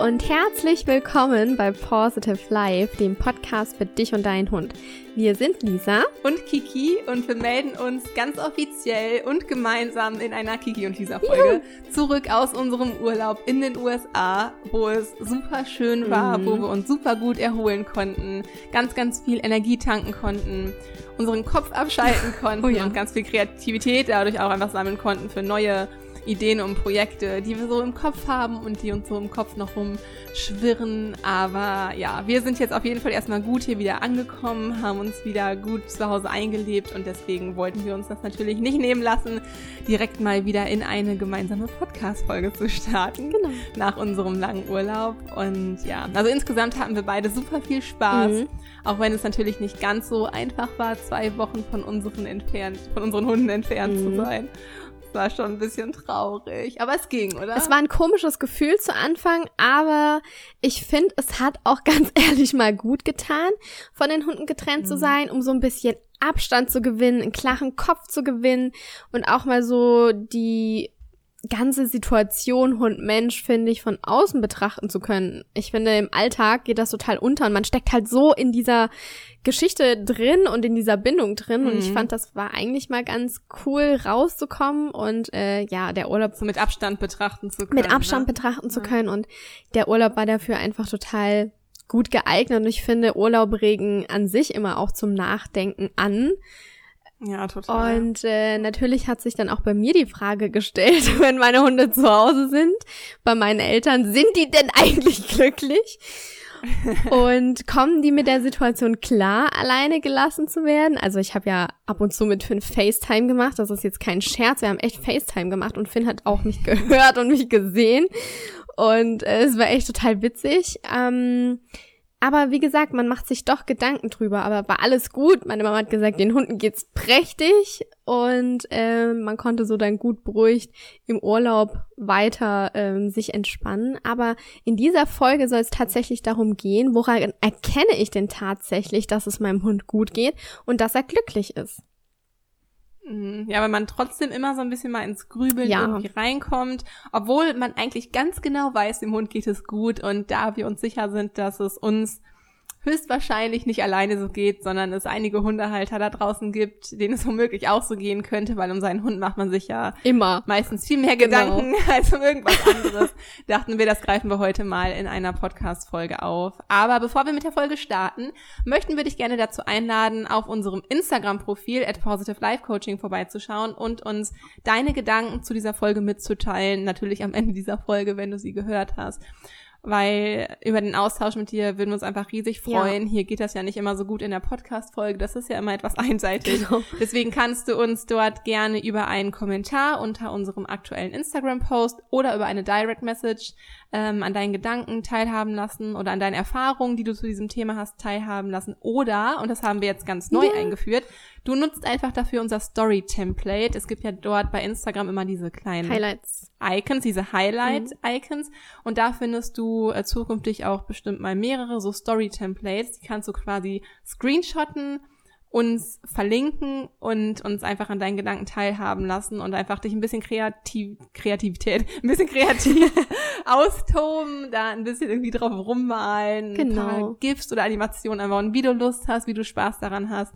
und herzlich willkommen bei Positive Life, dem Podcast für dich und deinen Hund. Wir sind Lisa und Kiki und wir melden uns ganz offiziell und gemeinsam in einer Kiki und Lisa Folge Juhu. zurück aus unserem Urlaub in den USA, wo es super schön war, mhm. wo wir uns super gut erholen konnten, ganz, ganz viel Energie tanken konnten, unseren Kopf abschalten konnten oh ja. und ganz viel Kreativität dadurch auch einfach sammeln konnten für neue Ideen und Projekte, die wir so im Kopf haben und die uns so im Kopf noch rumschwirren. Aber ja, wir sind jetzt auf jeden Fall erstmal gut hier wieder angekommen, haben uns wieder gut zu Hause eingelebt und deswegen wollten wir uns das natürlich nicht nehmen lassen, direkt mal wieder in eine gemeinsame Podcast-Folge zu starten. Genau. Nach unserem langen Urlaub. Und ja, also insgesamt hatten wir beide super viel Spaß. Mhm. Auch wenn es natürlich nicht ganz so einfach war, zwei Wochen von unseren entfernt, von unseren Hunden entfernt mhm. zu sein war schon ein bisschen traurig. Aber es ging, oder? Es war ein komisches Gefühl zu Anfang, aber ich finde, es hat auch ganz ehrlich mal gut getan, von den Hunden getrennt mhm. zu sein, um so ein bisschen Abstand zu gewinnen, einen klaren Kopf zu gewinnen und auch mal so die ganze Situation Hund-Mensch, finde ich, von außen betrachten zu können. Ich finde, im Alltag geht das total unter und man steckt halt so in dieser Geschichte drin und in dieser Bindung drin. Mhm. Und ich mhm. fand, das war eigentlich mal ganz cool rauszukommen und äh, ja, der Urlaub. So mit Abstand betrachten zu können. Mit Abstand ne? betrachten zu können. Und der Urlaub war dafür einfach total gut geeignet. Und ich finde, Urlaub regen an sich immer auch zum Nachdenken an. Ja, total. Und äh, natürlich hat sich dann auch bei mir die Frage gestellt, wenn meine Hunde zu Hause sind, bei meinen Eltern, sind die denn eigentlich glücklich? und kommen die mit der Situation klar, alleine gelassen zu werden? Also ich habe ja ab und zu mit Finn FaceTime gemacht. Das ist jetzt kein Scherz. Wir haben echt FaceTime gemacht und Finn hat auch mich gehört und mich gesehen. Und äh, es war echt total witzig. Ähm, aber wie gesagt, man macht sich doch Gedanken drüber. Aber war alles gut. Meine Mama hat gesagt, den Hunden geht's prächtig. Und äh, man konnte so dann gut beruhigt im Urlaub weiter ähm, sich entspannen. Aber in dieser Folge soll es tatsächlich darum gehen, woran erkenne ich denn tatsächlich, dass es meinem Hund gut geht und dass er glücklich ist. Mhm. Ja, weil man trotzdem immer so ein bisschen mal ins Grübeln ja. irgendwie reinkommt, obwohl man eigentlich ganz genau weiß, dem Hund geht es gut und da wir uns sicher sind, dass es uns höchstwahrscheinlich nicht alleine so geht, sondern es einige Hundehalter da draußen gibt, denen es womöglich auch so gehen könnte, weil um seinen Hund macht man sich ja immer meistens viel mehr genau. Gedanken als um irgendwas anderes. Dachten wir, das greifen wir heute mal in einer Podcast-Folge auf. Aber bevor wir mit der Folge starten, möchten wir dich gerne dazu einladen, auf unserem Instagram-Profil at Positive Life Coaching vorbeizuschauen und uns deine Gedanken zu dieser Folge mitzuteilen. Natürlich am Ende dieser Folge, wenn du sie gehört hast weil über den Austausch mit dir würden wir uns einfach riesig freuen. Ja. Hier geht das ja nicht immer so gut in der Podcast-Folge, das ist ja immer etwas einseitig. Genau. Deswegen kannst du uns dort gerne über einen Kommentar unter unserem aktuellen Instagram-Post oder über eine Direct Message ähm, an deinen Gedanken teilhaben lassen oder an deinen Erfahrungen, die du zu diesem Thema hast, teilhaben lassen. Oder, und das haben wir jetzt ganz neu ja. eingeführt, du nutzt einfach dafür unser Story-Template. Es gibt ja dort bei Instagram immer diese kleinen Highlights. Icons, diese Highlight-Icons. Mhm. Und da findest du äh, zukünftig auch bestimmt mal mehrere so Story-Templates. Die kannst du quasi screenshotten uns verlinken und uns einfach an deinen Gedanken teilhaben lassen und einfach dich ein bisschen kreativ, Kreativität, ein bisschen kreativ austoben, da ein bisschen irgendwie drauf rummalen, genau. ein paar GIFs oder Animationen einbauen, wie du Lust hast, wie du Spaß daran hast.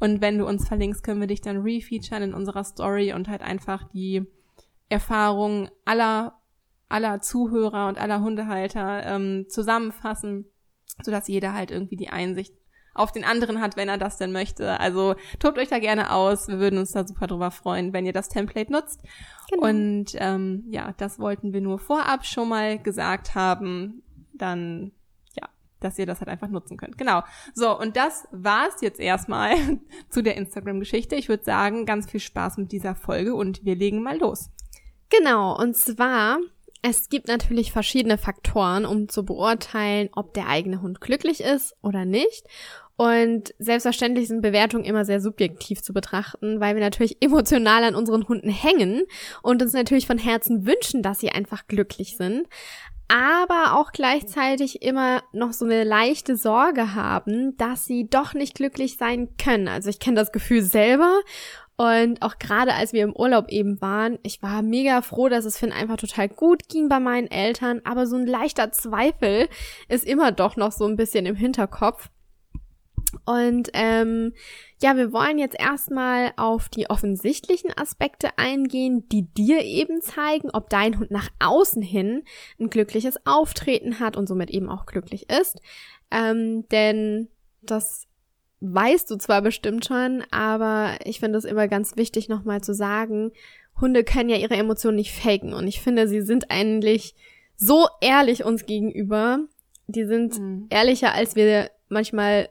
Und wenn du uns verlinkst, können wir dich dann refeaturen in unserer Story und halt einfach die Erfahrungen aller, aller Zuhörer und aller Hundehalter ähm, zusammenfassen, sodass jeder halt irgendwie die Einsicht auf den anderen hat, wenn er das denn möchte. Also tobt euch da gerne aus. Wir würden uns da super drüber freuen, wenn ihr das Template nutzt. Genau. Und ähm, ja, das wollten wir nur vorab schon mal gesagt haben. Dann ja, dass ihr das halt einfach nutzen könnt. Genau. So, und das war's jetzt erstmal zu der Instagram-Geschichte. Ich würde sagen, ganz viel Spaß mit dieser Folge und wir legen mal los. Genau, und zwar es gibt natürlich verschiedene Faktoren, um zu beurteilen, ob der eigene Hund glücklich ist oder nicht. Und selbstverständlich sind Bewertungen immer sehr subjektiv zu betrachten, weil wir natürlich emotional an unseren Hunden hängen und uns natürlich von Herzen wünschen, dass sie einfach glücklich sind. Aber auch gleichzeitig immer noch so eine leichte Sorge haben, dass sie doch nicht glücklich sein können. Also ich kenne das Gefühl selber Und auch gerade als wir im Urlaub eben waren, ich war mega froh, dass es Finn einfach total gut ging bei meinen Eltern, aber so ein leichter Zweifel ist immer doch noch so ein bisschen im Hinterkopf. Und ähm, ja, wir wollen jetzt erstmal auf die offensichtlichen Aspekte eingehen, die dir eben zeigen, ob dein Hund nach außen hin ein glückliches Auftreten hat und somit eben auch glücklich ist. Ähm, denn das weißt du zwar bestimmt schon, aber ich finde es immer ganz wichtig, nochmal zu sagen, Hunde können ja ihre Emotionen nicht faken. Und ich finde, sie sind eigentlich so ehrlich uns gegenüber. Die sind mhm. ehrlicher, als wir manchmal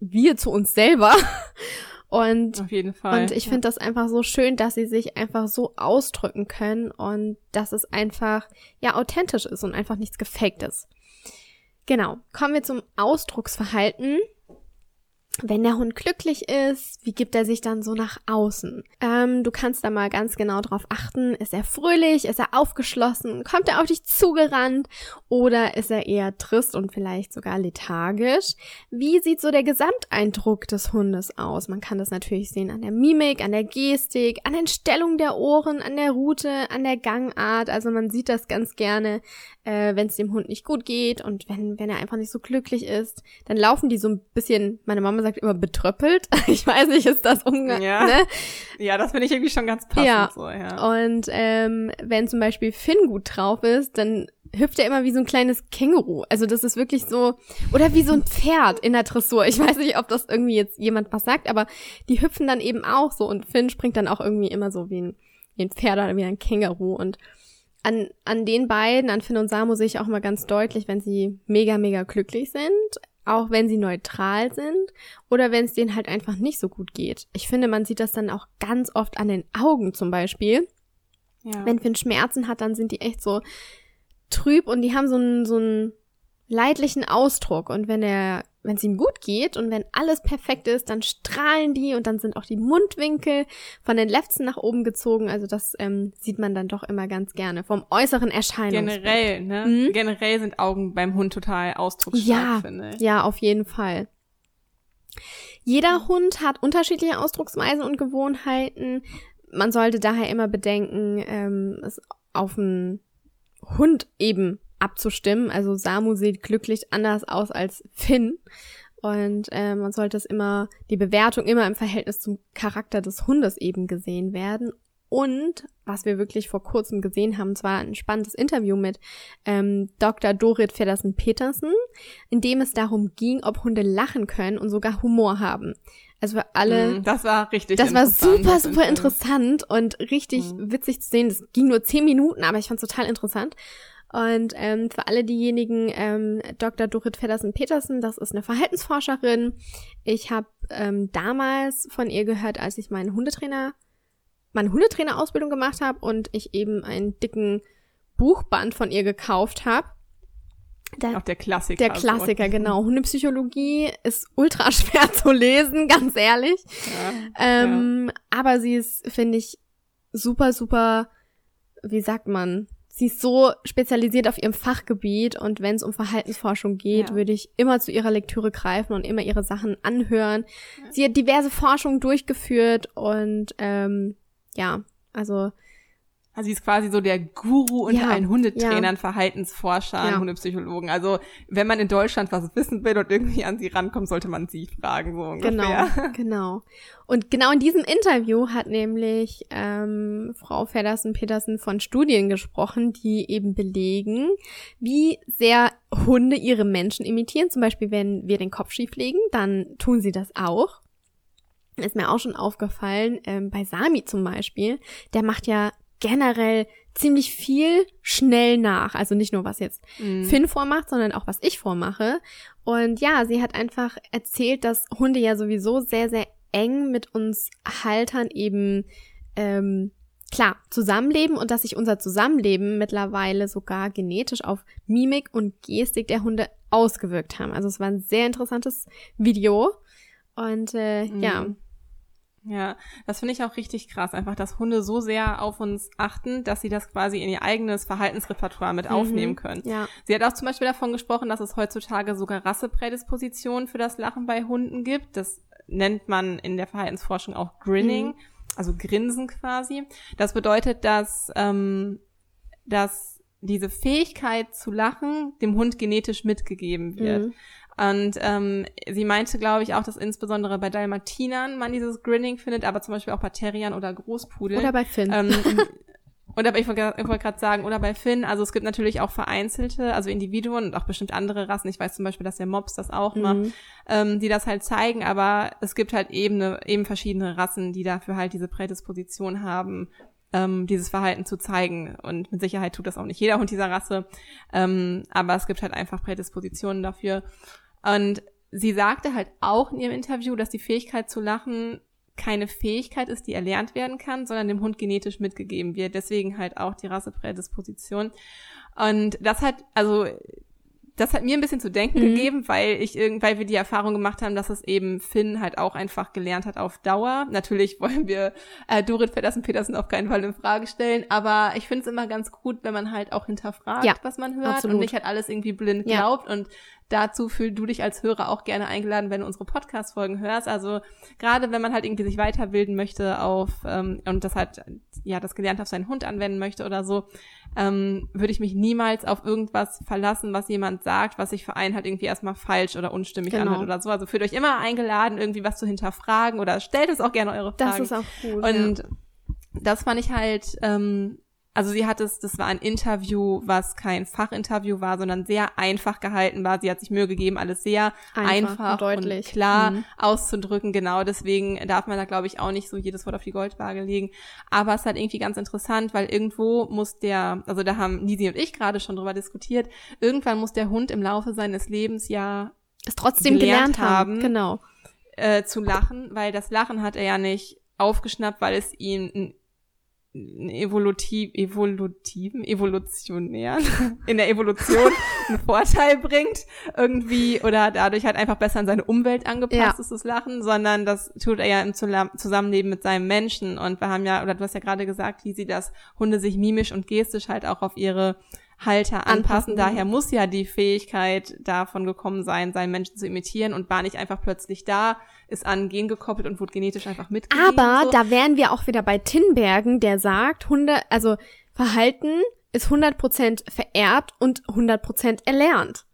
wir zu uns selber. Und, Auf jeden Fall. Und ich finde das einfach so schön, dass sie sich einfach so ausdrücken können und dass es einfach, ja, authentisch ist und einfach nichts gefaked ist. Genau. Kommen wir zum Ausdrucksverhalten wenn der Hund glücklich ist, wie gibt er sich dann so nach außen? Ähm, du kannst da mal ganz genau drauf achten. Ist er fröhlich? Ist er aufgeschlossen? Kommt er auf dich zugerannt? Oder ist er eher trist und vielleicht sogar lethargisch? Wie sieht so der Gesamteindruck des Hundes aus? Man kann das natürlich sehen an der Mimik, an der Gestik, an den Stellungen der Ohren, an der Route, an der Gangart. Also man sieht das ganz gerne, äh, wenn es dem Hund nicht gut geht und wenn, wenn er einfach nicht so glücklich ist. Dann laufen die so ein bisschen, meine Mama sagt immer betröppelt. Ich weiß nicht, ist das Umgang? Ja, ne? ja das finde ich irgendwie schon ganz passend ja. so, ja. Und ähm, wenn zum Beispiel Finn gut drauf ist, dann hüpft er immer wie so ein kleines Känguru. Also das ist wirklich so, oder wie so ein Pferd in der Dressur. Ich weiß nicht, ob das irgendwie jetzt jemand was sagt, aber die hüpfen dann eben auch so und Finn springt dann auch irgendwie immer so wie ein, wie ein Pferd oder wie ein Känguru und an, an den beiden, an Finn und Samu sehe ich auch mal ganz deutlich, wenn sie mega, mega glücklich sind auch wenn sie neutral sind oder wenn es denen halt einfach nicht so gut geht. Ich finde, man sieht das dann auch ganz oft an den Augen zum Beispiel. Ja. Wenn Finn Schmerzen hat, dann sind die echt so trüb und die haben so einen, so einen leidlichen Ausdruck. Und wenn er wenn es ihm gut geht und wenn alles perfekt ist, dann strahlen die und dann sind auch die Mundwinkel von den Lefzen nach oben gezogen. Also das ähm, sieht man dann doch immer ganz gerne vom äußeren Erscheinungsbild. Generell, ne? Mhm. Generell sind Augen beim Hund total ausdrucksstark, ja, finde ich. Ja, auf jeden Fall. Jeder Hund hat unterschiedliche Ausdrucksweisen und Gewohnheiten. Man sollte daher immer bedenken, ähm, es auf einen Hund eben abzustimmen. Also Samu sieht glücklich anders aus als Finn. Und äh, man sollte es immer, die Bewertung immer im Verhältnis zum Charakter des Hundes eben gesehen werden. Und was wir wirklich vor kurzem gesehen haben, zwar ein spannendes Interview mit ähm, Dr. Dorit Feddersen-Petersen, in dem es darum ging, ob Hunde lachen können und sogar Humor haben. Also für alle. Mm, das war richtig. Das war super, super interessant und richtig mm. witzig zu sehen. Das ging nur zehn Minuten, aber ich fand es total interessant. Und ähm, für alle diejenigen, ähm, Dr. Dorit Feddersen-Petersen, das ist eine Verhaltensforscherin. Ich habe ähm, damals von ihr gehört, als ich meinen Hundetrainer, meine Hundetrainerausbildung gemacht habe und ich eben einen dicken Buchband von ihr gekauft habe. Der, Auch der Klassiker. Der Klassiker, so. genau. Hundepsychologie ist ultra schwer zu lesen, ganz ehrlich. Ja, ähm, ja. Aber sie ist, finde ich, super, super, wie sagt man, sie ist so spezialisiert auf ihrem Fachgebiet und wenn es um Verhaltensforschung geht, ja. würde ich immer zu ihrer Lektüre greifen und immer ihre Sachen anhören. Ja. Sie hat diverse Forschungen durchgeführt und ähm, ja, also also sie ist quasi so der Guru unter ja, allen Hundetrainern, ja. Verhaltensforschern, ja. Hundepsychologen. Also wenn man in Deutschland was wissen will und irgendwie an sie rankommt, sollte man sie fragen, so ungefähr. Genau, genau. Und genau in diesem Interview hat nämlich ähm, Frau Feddersen-Petersen von Studien gesprochen, die eben belegen, wie sehr Hunde ihre Menschen imitieren. Zum Beispiel, wenn wir den Kopf schief legen, dann tun sie das auch ist mir auch schon aufgefallen, ähm, bei Sami zum Beispiel, der macht ja generell ziemlich viel schnell nach. Also nicht nur, was jetzt mm. Finn vormacht, sondern auch, was ich vormache. Und ja, sie hat einfach erzählt, dass Hunde ja sowieso sehr, sehr eng mit uns Haltern eben, ähm, klar, zusammenleben und dass sich unser Zusammenleben mittlerweile sogar genetisch auf Mimik und Gestik der Hunde ausgewirkt haben. Also es war ein sehr interessantes Video. Und äh, mm. ja, ja, das finde ich auch richtig krass, einfach, dass Hunde so sehr auf uns achten, dass sie das quasi in ihr eigenes Verhaltensrepertoire mit mhm, aufnehmen können. Ja. Sie hat auch zum Beispiel davon gesprochen, dass es heutzutage sogar Rasseprädispositionen für das Lachen bei Hunden gibt. Das nennt man in der Verhaltensforschung auch Grinning. Mhm. also Grinsen quasi. Das bedeutet, dass, ähm, dass diese Fähigkeit zu lachen dem Hund genetisch mitgegeben wird. Mhm. Und ähm, sie meinte, glaube ich, auch, dass insbesondere bei Dalmatinern man dieses Grinning findet, aber zum Beispiel auch bei Terriern oder Großpudeln. Oder bei Finn. Ähm, oder bei, ich wollte wollt gerade sagen, oder bei Finn, also es gibt natürlich auch vereinzelte, also Individuen und auch bestimmt andere Rassen. Ich weiß zum Beispiel, dass der Mops das auch mhm. macht, ähm, die das halt zeigen, aber es gibt halt eben, ne, eben verschiedene Rassen, die dafür halt diese Prädisposition haben, ähm, dieses Verhalten zu zeigen. Und mit Sicherheit tut das auch nicht jeder Hund dieser Rasse. Ähm, aber es gibt halt einfach Prädispositionen dafür. Und sie sagte halt auch in ihrem Interview, dass die Fähigkeit zu lachen keine Fähigkeit ist, die erlernt werden kann, sondern dem Hund genetisch mitgegeben wird. Deswegen halt auch die Rasseprädisposition. Und das hat, also das hat mir ein bisschen zu denken mhm. gegeben, weil ich weil wir die Erfahrung gemacht haben, dass es eben Finn halt auch einfach gelernt hat auf Dauer. Natürlich wollen wir äh, Dorit Feddersen Petersen auf keinen Fall in Frage stellen, aber ich finde es immer ganz gut, wenn man halt auch hinterfragt, ja, was man hört absolut. und nicht halt alles irgendwie blind ja. glaubt und dazu fühl du dich als Hörer auch gerne eingeladen, wenn du unsere Podcast-Folgen hörst. Also gerade wenn man halt irgendwie sich weiterbilden möchte auf ähm, und das halt ja das gelernt auf seinen Hund anwenden möchte oder so, ähm, würde ich mich niemals auf irgendwas verlassen, was jemand sagt, was sich für einen halt irgendwie erstmal falsch oder unstimmig genau. anhört oder so. Also fühlt euch immer eingeladen, irgendwie was zu hinterfragen oder stellt es auch gerne eure Fragen. Das ist auch gut. Und ja. das fand ich halt ähm, also sie hat es, das war ein Interview, was kein Fachinterview war, sondern sehr einfach gehalten war. Sie hat sich Mühe gegeben, alles sehr einfach, einfach und, und, klar mhm. auszudrücken. Genau, deswegen darf man da, glaube ich, auch nicht so jedes Wort auf die Goldwaage legen. Aber es ist halt irgendwie ganz interessant, weil irgendwo muss der, also da haben Nisi und ich gerade schon drüber diskutiert, irgendwann muss der Hund im Laufe seines Lebens ja es trotzdem gelernt, gelernt haben, genau. Äh, zu lachen, weil das Lachen hat er ja nicht aufgeschnappt, weil es ihn evolutiv, evolutiven, evolutionären, in der Evolution einen Vorteil bringt, irgendwie, oder dadurch halt einfach besser an seine Umwelt angepasst ja. ist, das Lachen, sondern das tut er ja im Zusammenleben mit seinem Menschen. Und wir haben ja, oder du hast ja gerade gesagt, wie sie das Hunde sich mimisch und gestisch halt auch auf ihre Halter anpassen. anpassen. Daher muss ja die Fähigkeit davon gekommen sein, seinen Menschen zu imitieren und war nicht einfach plötzlich da, ist an Gen gekoppelt und wurde genetisch einfach mitgegeben. Aber so. da wären wir auch wieder bei Tinbergen, der sagt, Hunde, also Verhalten ist 100% vererbt und 100% erlernt.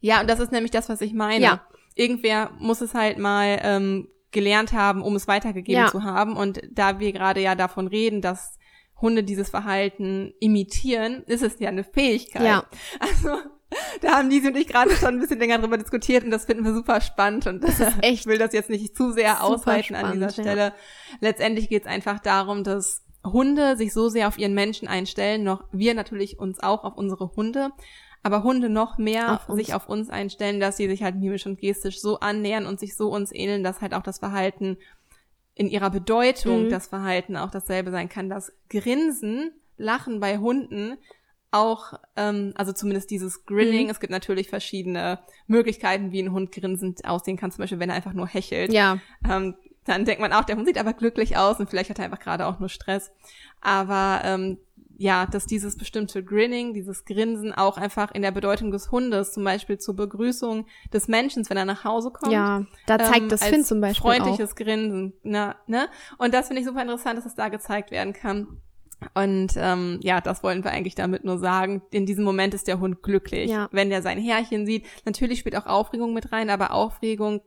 Ja, und das ist nämlich das, was ich meine. Ja. Irgendwer muss es halt mal ähm, gelernt haben, um es weitergegeben ja. zu haben. Und da wir gerade ja davon reden, dass Hunde dieses Verhalten imitieren, ist es ja eine Fähigkeit. Ja. Also da haben Lisi und ich gerade schon ein bisschen länger drüber diskutiert und das finden wir super spannend und das ist echt, ich will das jetzt nicht zu sehr ausweiten an dieser Stelle. Ja. Letztendlich geht es einfach darum, dass Hunde sich so sehr auf ihren Menschen einstellen, noch wir natürlich uns auch auf unsere Hunde, aber Hunde noch mehr auf sich auf uns einstellen, dass sie sich halt mimisch und gestisch so annähern und sich so uns ähneln, dass halt auch das Verhalten in ihrer Bedeutung mhm. das Verhalten auch dasselbe sein kann. Das Grinsen, Lachen bei Hunden auch, ähm, also zumindest dieses Grinning, mhm. es gibt natürlich verschiedene Möglichkeiten, wie ein Hund grinsend aussehen kann, zum Beispiel, wenn er einfach nur hechelt. Ja. Ähm, dann denkt man auch, der Hund sieht aber glücklich aus und vielleicht hat er einfach gerade auch nur Stress. Aber ähm, ja, dass dieses bestimmte Grinning, dieses Grinsen auch einfach in der Bedeutung des Hundes, zum Beispiel zur Begrüßung des Menschen, wenn er nach Hause kommt. Ja, da zeigt ähm, das Finn zum Beispiel freundliches auch. Grinsen, ne, ne? Und das finde ich super interessant, dass es da gezeigt werden kann. Und ähm, ja, das wollen wir eigentlich damit nur sagen. In diesem Moment ist der Hund glücklich, ja. wenn er sein Härchen sieht. Natürlich spielt auch Aufregung mit rein, aber Aufregung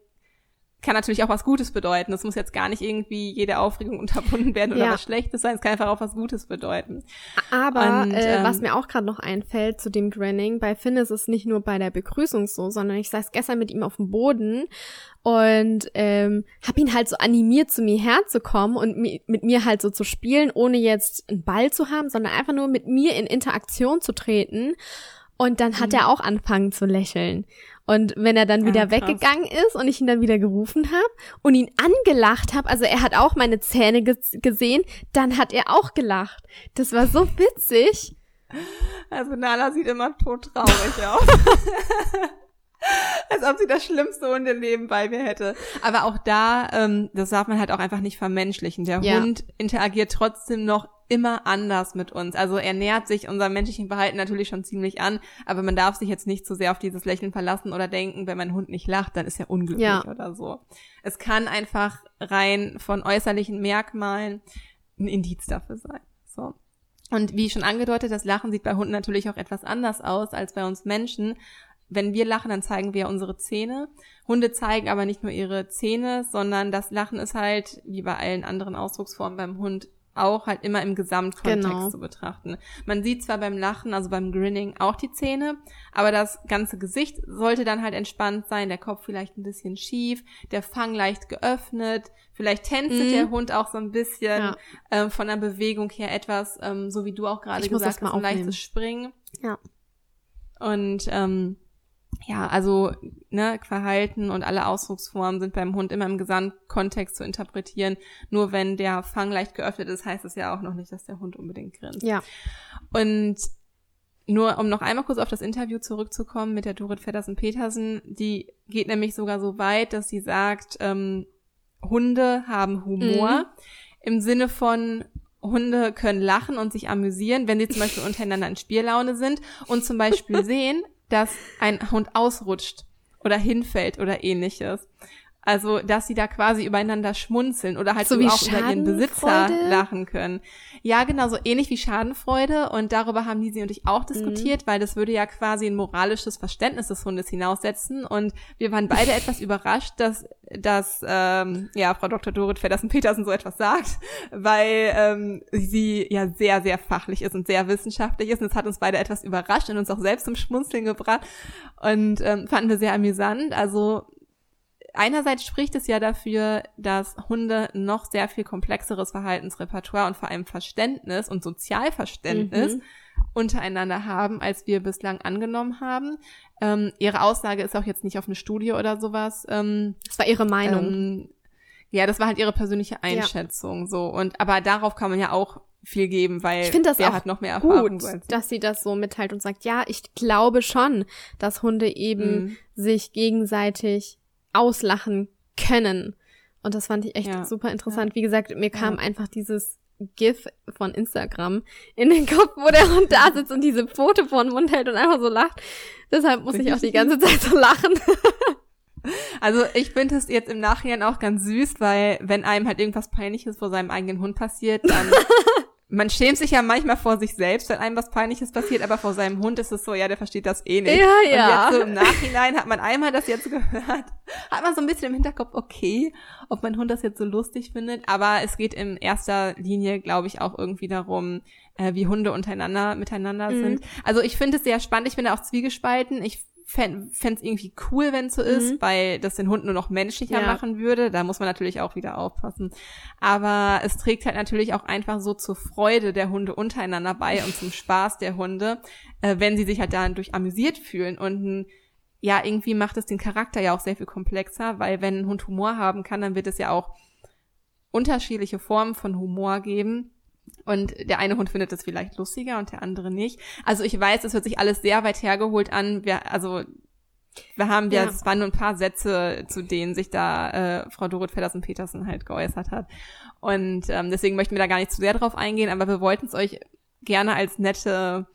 kann natürlich auch was Gutes bedeuten. Es muss jetzt gar nicht irgendwie jede Aufregung unterbunden werden oder ja. was Schlechtes sein. Es kann einfach auch was Gutes bedeuten. Aber Und, äh, ähm, was mir auch gerade noch einfällt zu dem Grinning, bei Finn ist es nicht nur bei der Begrüßung so, sondern ich saß gestern mit ihm auf dem Boden und ähm, habe ihn halt so animiert, zu mir herzukommen und mi mit mir halt so zu spielen, ohne jetzt einen Ball zu haben, sondern einfach nur mit mir in Interaktion zu treten. Und dann hat mhm. er auch angefangen zu lächeln. Und wenn er dann wieder ja, weggegangen ist und ich ihn dann wieder gerufen habe und ihn angelacht habe, also er hat auch meine Zähne ge gesehen, dann hat er auch gelacht. Das war so witzig. Also Nala sieht immer todtraurig aus. Als ob sie das schlimmste Hundeleben bei mir hätte. Aber auch da, ähm, das darf man halt auch einfach nicht vermenschlichen. Der ja. Hund interagiert trotzdem noch immer anders mit uns. Also er nähert sich unserem menschlichen Verhalten natürlich schon ziemlich an, aber man darf sich jetzt nicht zu so sehr auf dieses Lächeln verlassen oder denken, wenn mein Hund nicht lacht, dann ist er unglücklich ja. oder so. Es kann einfach rein von äußerlichen Merkmalen ein Indiz dafür sein. So. Und wie schon angedeutet, das Lachen sieht bei Hunden natürlich auch etwas anders aus als bei uns Menschen. Wenn wir lachen, dann zeigen wir unsere Zähne. Hunde zeigen aber nicht nur ihre Zähne, sondern das Lachen ist halt, wie bei allen anderen Ausdrucksformen beim Hund, auch halt immer im Gesamtkontext genau. zu betrachten. Man sieht zwar beim Lachen, also beim Grinning auch die Zähne, aber das ganze Gesicht sollte dann halt entspannt sein, der Kopf vielleicht ein bisschen schief, der Fang leicht geöffnet, vielleicht tänzelt mhm. der Hund auch so ein bisschen ja. ähm, von der Bewegung her etwas, ähm, so wie du auch gerade gesagt hast, ein leichtes Springen. Ja. Und ähm, ja, also ne, Verhalten und alle Ausdrucksformen sind beim Hund immer im Gesamtkontext zu interpretieren. Nur wenn der Fang leicht geöffnet ist, heißt es ja auch noch nicht, dass der Hund unbedingt grinst. Ja. Und nur um noch einmal kurz auf das Interview zurückzukommen mit der Dorit Feddersen-Petersen, die geht nämlich sogar so weit, dass sie sagt, ähm, Hunde haben Humor mhm. im Sinne von Hunde können lachen und sich amüsieren, wenn sie zum Beispiel untereinander in Spiellaune sind und zum Beispiel sehen, dass ein Hund ausrutscht oder hinfällt oder ähnliches. Also, dass sie da quasi übereinander schmunzeln oder halt so, auch über ihren Besitzer lachen können. Ja, genau, so ähnlich wie Schadenfreude. Und darüber haben Lisi und ich auch diskutiert, mhm. weil das würde ja quasi ein moralisches Verständnis des Hundes hinaussetzen. Und wir waren beide etwas überrascht, dass, dass ähm, ja, Frau Dr. Dorit Feddersen-Petersen so etwas sagt, weil ähm, sie ja sehr, sehr fachlich ist und sehr wissenschaftlich ist. Und es hat uns beide etwas überrascht und uns auch selbst zum Schmunzeln gebracht. Und ähm, fanden wir sehr amüsant. Also einerseits spricht es ja dafür, dass Hunde noch sehr viel komplexeres Verhaltensrepertoire und vor allem Verständnis und Sozialverständnis mhm. untereinander haben, als wir bislang angenommen haben. Ähm, ihre Aussage ist auch jetzt nicht auf eine Studie oder sowas. Ähm, das war ihre Meinung. Ähm, ja, das war halt ihre persönliche Einschätzung ja. so und aber darauf kann man ja auch viel geben, weil ich finde das auch hat noch mehr Erfahrung. Gut, dass sie das so mitteilt und sagt, ja, ich glaube schon, dass Hunde eben mhm. sich gegenseitig auslachen können. Und das fand ich echt ja. super interessant. Ja. Wie gesagt, mir kam ja. einfach dieses GIF von Instagram in den Kopf, wo der Hund da sitzt und diese Pfote vor den Mund hält und einfach so lacht. Deshalb muss ich auch die ganze Zeit so lachen. Also ich finde es jetzt im Nachhinein auch ganz süß, weil wenn einem halt irgendwas Peinliches vor seinem eigenen Hund passiert, dann man schämt sich ja manchmal vor sich selbst, wenn einem was Peinliches passiert, aber vor seinem Hund ist es so, ja, der versteht das eh nicht. Ja, ja. Und jetzt so im Nachhinein hat man einmal das jetzt gehört, hat man so ein bisschen im Hinterkopf, okay, ob mein Hund das jetzt so lustig findet, aber es geht in erster Linie, glaube ich, auch irgendwie darum, äh, wie Hunde untereinander miteinander mhm. sind. Also ich finde es sehr spannend, ich bin da auch zwiegespalten. Ich fände es irgendwie cool, wenn es so ist, mhm. weil das den Hund nur noch menschlicher ja. machen würde. Da muss man natürlich auch wieder aufpassen. Aber es trägt halt natürlich auch einfach so zur Freude der Hunde untereinander bei und zum Spaß der Hunde, äh, wenn sie sich halt dadurch amüsiert fühlen. Und ja, irgendwie macht es den Charakter ja auch sehr viel komplexer, weil wenn ein Hund Humor haben kann, dann wird es ja auch unterschiedliche Formen von Humor geben und der eine Hund findet es vielleicht lustiger und der andere nicht. Also ich weiß, es hört sich alles sehr weit hergeholt an. Wir, also wir haben ja, es waren nur ein paar Sätze, zu denen sich da äh, Frau Dorot Feddersen-Petersen halt geäußert hat. Und ähm, deswegen möchten wir da gar nicht zu sehr drauf eingehen, aber wir wollten es euch gerne als nette,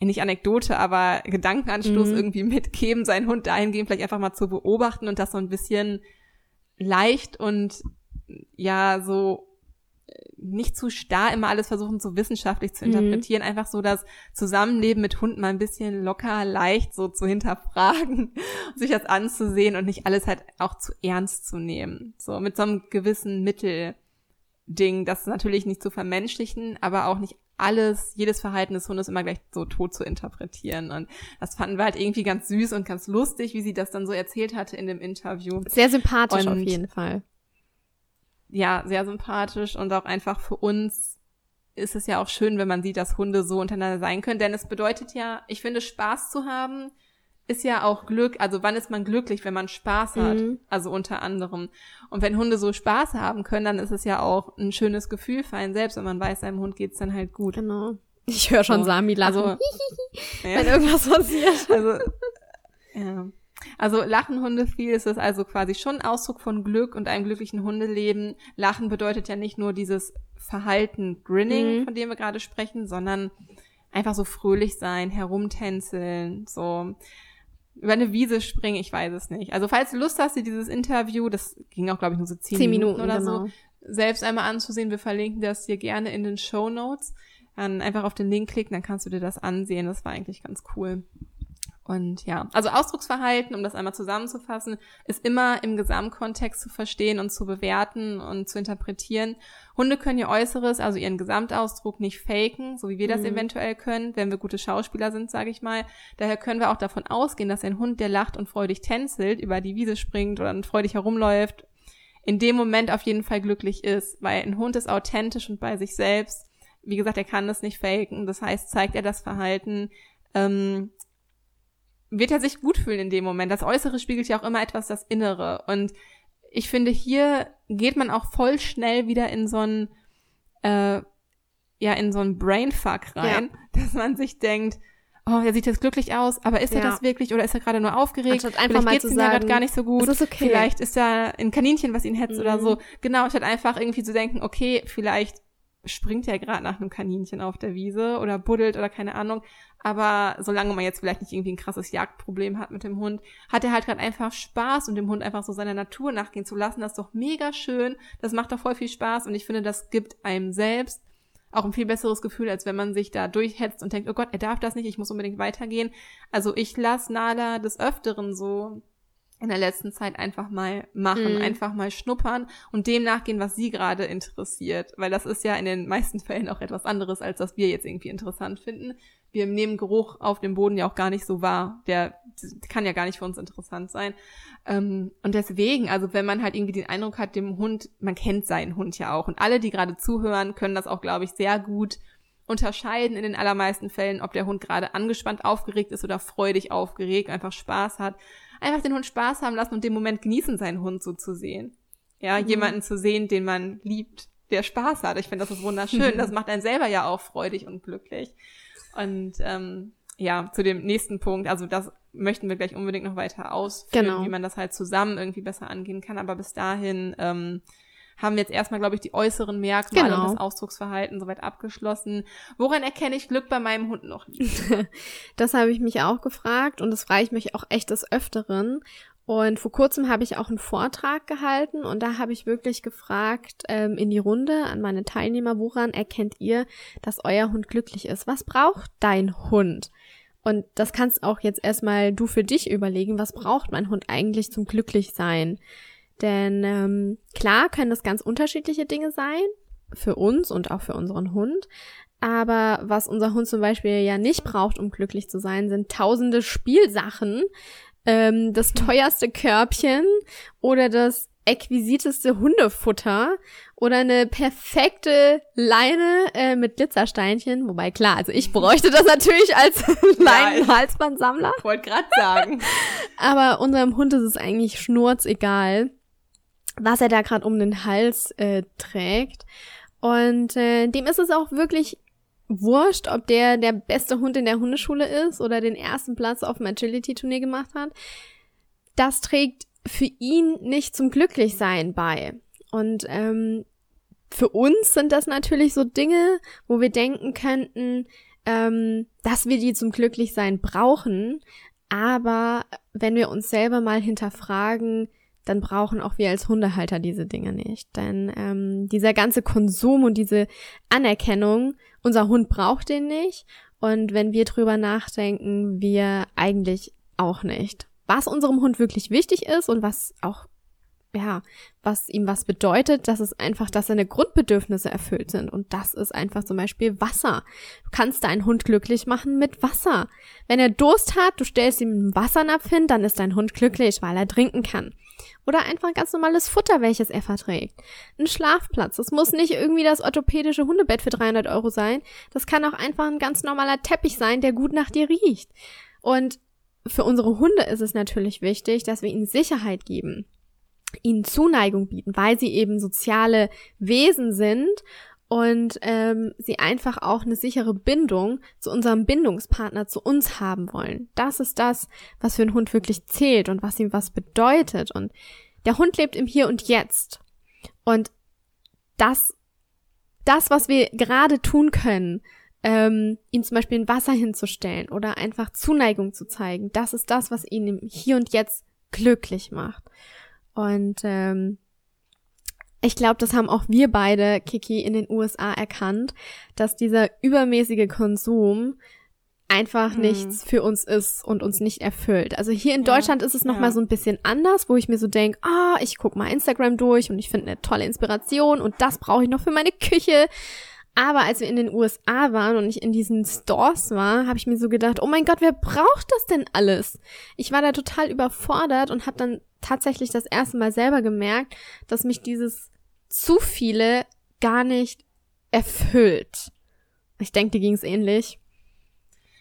nicht Anekdote, aber Gedankenanstoß mhm. irgendwie mitgeben, seinen Hund dahingehend vielleicht einfach mal zu beobachten und das so ein bisschen leicht und ja, so nicht zu starr immer alles versuchen, so wissenschaftlich zu mhm. interpretieren, mhm. einfach so das Zusammenleben mit Hunden mal ein bisschen locker, leicht so zu hinterfragen, sich das anzusehen und nicht alles halt auch zu ernst zu nehmen. So mit so einem gewissen Mittelding, das natürlich nicht zu vermenschlichen, aber auch nicht alles, jedes Verhalten des Hundes immer gleich so tot zu interpretieren. Und das fanden wir halt irgendwie ganz süß und ganz lustig, wie sie das dann so erzählt hatte in dem Interview. Sehr sympathisch und auf jeden Fall ja, sehr sympathisch und auch einfach für uns ist es ja auch schön, wenn man sieht, dass Hunde so untereinander sein können, denn es bedeutet ja, ich finde, Spaß zu haben ist ja auch Glück, also wann ist man glücklich, wenn man Spaß hat, mhm. also unter anderem. Und wenn Hunde so Spaß haben können, dann ist es ja auch ein schönes Gefühl für einen selbst, wenn man weiß, seinem Hund geht's dann halt gut. Genau. Ich höre schon so. Sami lachen, also, wenn irgendwas passiert. Also, ja. Also lachen Hunde viel, ist es also quasi schon Ausdruck von Glück und einem glücklichen Hundeleben. Lachen bedeutet ja nicht nur dieses Verhalten Grinning, mhm. von dem wir gerade sprechen, sondern einfach so fröhlich sein, herumtänzeln, so über eine Wiese springen, ich weiß es nicht. Also falls du Lust hast, dir dieses Interview, das ging auch glaube ich nur so zehn, zehn Minuten, Minuten, oder genau. so, selbst einmal anzusehen, wir verlinken das dir gerne in den Show Notes. Dann einfach auf den Link klicken, dann kannst du dir das ansehen. Das war eigentlich ganz cool. Und ja, also Ausdrucksverhalten, um das einmal zusammenzufassen, ist immer im Gesamtkontext zu verstehen und zu bewerten und zu interpretieren. Hunde können ihr Äußeres, also ihren Gesamtausdruck nicht faken, so wie wir das mhm. eventuell können, wenn wir gute Schauspieler sind, sage ich mal. Daher können wir auch davon ausgehen, dass ein Hund, der lacht und freudig tänzelt, über die Wiese springt oder freudig herumläuft, in dem Moment auf jeden Fall glücklich ist, weil ein Hund ist authentisch und bei sich selbst. Wie gesagt, er kann das nicht faken. Das heißt, zeigt er das Verhalten, ähm, wird er sich gut fühlen in dem Moment. Das Äußere spiegelt ja auch immer etwas das Innere. Und ich finde, hier geht man auch voll schnell wieder in so ein, äh, ja, in so ein Brainfuck rein, ja. dass man sich denkt, oh, er sieht jetzt glücklich aus, aber ist er ja. das wirklich oder ist er gerade nur aufgeregt? Anstatt einfach Vielleicht mal geht's ihm sagen, gar nicht so gut. Ist okay. Vielleicht ist da ein Kaninchen, was ihn hetzt mhm. oder so. Genau, statt einfach irgendwie zu denken, okay, vielleicht springt er gerade nach einem Kaninchen auf der Wiese oder buddelt oder keine Ahnung. Aber solange man jetzt vielleicht nicht irgendwie ein krasses Jagdproblem hat mit dem Hund, hat er halt gerade einfach Spaß und dem Hund einfach so seiner Natur nachgehen zu lassen. Das ist doch mega schön. Das macht doch voll viel Spaß und ich finde, das gibt einem selbst auch ein viel besseres Gefühl, als wenn man sich da durchhetzt und denkt, oh Gott, er darf das nicht, ich muss unbedingt weitergehen. Also ich lasse Nala des Öfteren so in der letzten Zeit einfach mal machen, mhm. einfach mal schnuppern und dem nachgehen, was sie gerade interessiert. Weil das ist ja in den meisten Fällen auch etwas anderes, als was wir jetzt irgendwie interessant finden. Wir nehmen Geruch auf dem Boden ja auch gar nicht so wahr. Der kann ja gar nicht für uns interessant sein. Ähm, und deswegen, also wenn man halt irgendwie den Eindruck hat, dem Hund, man kennt seinen Hund ja auch. Und alle, die gerade zuhören, können das auch, glaube ich, sehr gut unterscheiden in den allermeisten Fällen, ob der Hund gerade angespannt aufgeregt ist oder freudig aufgeregt, einfach Spaß hat einfach den Hund Spaß haben lassen und den Moment genießen, seinen Hund so zu sehen. Ja, mhm. jemanden zu sehen, den man liebt, der Spaß hat. Ich finde, das ist wunderschön. Mhm. Das macht einen selber ja auch freudig und glücklich. Und ähm, ja, zu dem nächsten Punkt, also das möchten wir gleich unbedingt noch weiter ausführen, genau. wie man das halt zusammen irgendwie besser angehen kann. Aber bis dahin ähm, haben wir jetzt erstmal, glaube ich, die äußeren Merkmale genau. und das Ausdrucksverhalten soweit abgeschlossen. Woran erkenne ich Glück bei meinem Hund noch nicht? das habe ich mich auch gefragt und das frage ich mich auch echt des Öfteren. Und vor kurzem habe ich auch einen Vortrag gehalten und da habe ich wirklich gefragt ähm, in die Runde an meine Teilnehmer, woran erkennt ihr, dass euer Hund glücklich ist? Was braucht dein Hund? Und das kannst auch jetzt erstmal du für dich überlegen, was braucht mein Hund eigentlich zum Glücklichsein? Denn ähm, klar können das ganz unterschiedliche Dinge sein, für uns und auch für unseren Hund. Aber was unser Hund zum Beispiel ja nicht braucht, um glücklich zu sein, sind tausende Spielsachen, ähm, das teuerste Körbchen oder das exquisiteste Hundefutter oder eine perfekte Leine äh, mit Glitzersteinchen. Wobei klar, also ich bräuchte das natürlich als Leinenhalsbandsammler. Ja, Wollte gerade sagen. Aber unserem Hund ist es eigentlich schnurzegal was er da gerade um den Hals äh, trägt. Und äh, dem ist es auch wirklich wurscht, ob der der beste Hund in der Hundeschule ist oder den ersten Platz auf dem Agility-Turnier gemacht hat. Das trägt für ihn nicht zum Glücklichsein bei. Und ähm, für uns sind das natürlich so Dinge, wo wir denken könnten, ähm, dass wir die zum Glücklichsein brauchen. Aber wenn wir uns selber mal hinterfragen, dann brauchen auch wir als Hundehalter diese Dinge nicht. Denn ähm, dieser ganze Konsum und diese Anerkennung, unser Hund braucht den nicht. Und wenn wir drüber nachdenken, wir eigentlich auch nicht. Was unserem Hund wirklich wichtig ist und was auch ja, was ihm was bedeutet, das ist einfach, dass seine Grundbedürfnisse erfüllt sind. Und das ist einfach zum Beispiel Wasser. Du kannst deinen Hund glücklich machen mit Wasser. Wenn er Durst hat, du stellst ihm einen Wassernapf hin, dann ist dein Hund glücklich, weil er trinken kann. Oder einfach ganz normales Futter, welches er verträgt. Ein Schlafplatz. Das muss nicht irgendwie das orthopädische Hundebett für 300 Euro sein. Das kann auch einfach ein ganz normaler Teppich sein, der gut nach dir riecht. Und für unsere Hunde ist es natürlich wichtig, dass wir ihnen Sicherheit geben ihnen Zuneigung bieten, weil sie eben soziale Wesen sind und ähm, sie einfach auch eine sichere Bindung zu unserem Bindungspartner, zu uns haben wollen. Das ist das, was für einen Hund wirklich zählt und was ihm was bedeutet. Und der Hund lebt im Hier und Jetzt. Und das, das, was wir gerade tun können, ähm, ihm zum Beispiel ein Wasser hinzustellen oder einfach Zuneigung zu zeigen, das ist das, was ihn im Hier und Jetzt glücklich macht. Und ähm, ich glaube, das haben auch wir beide, Kiki, in den USA erkannt, dass dieser übermäßige Konsum einfach hm. nichts für uns ist und uns nicht erfüllt. Also hier in ja, Deutschland ist es noch ja. mal so ein bisschen anders, wo ich mir so denke, ah, ich guck mal Instagram durch und ich finde eine tolle Inspiration und das brauche ich noch für meine Küche. Aber als wir in den USA waren und ich in diesen Stores war, habe ich mir so gedacht, oh mein Gott, wer braucht das denn alles? Ich war da total überfordert und habe dann tatsächlich das erste Mal selber gemerkt, dass mich dieses zu viele gar nicht erfüllt. Ich denke, dir ging es ähnlich.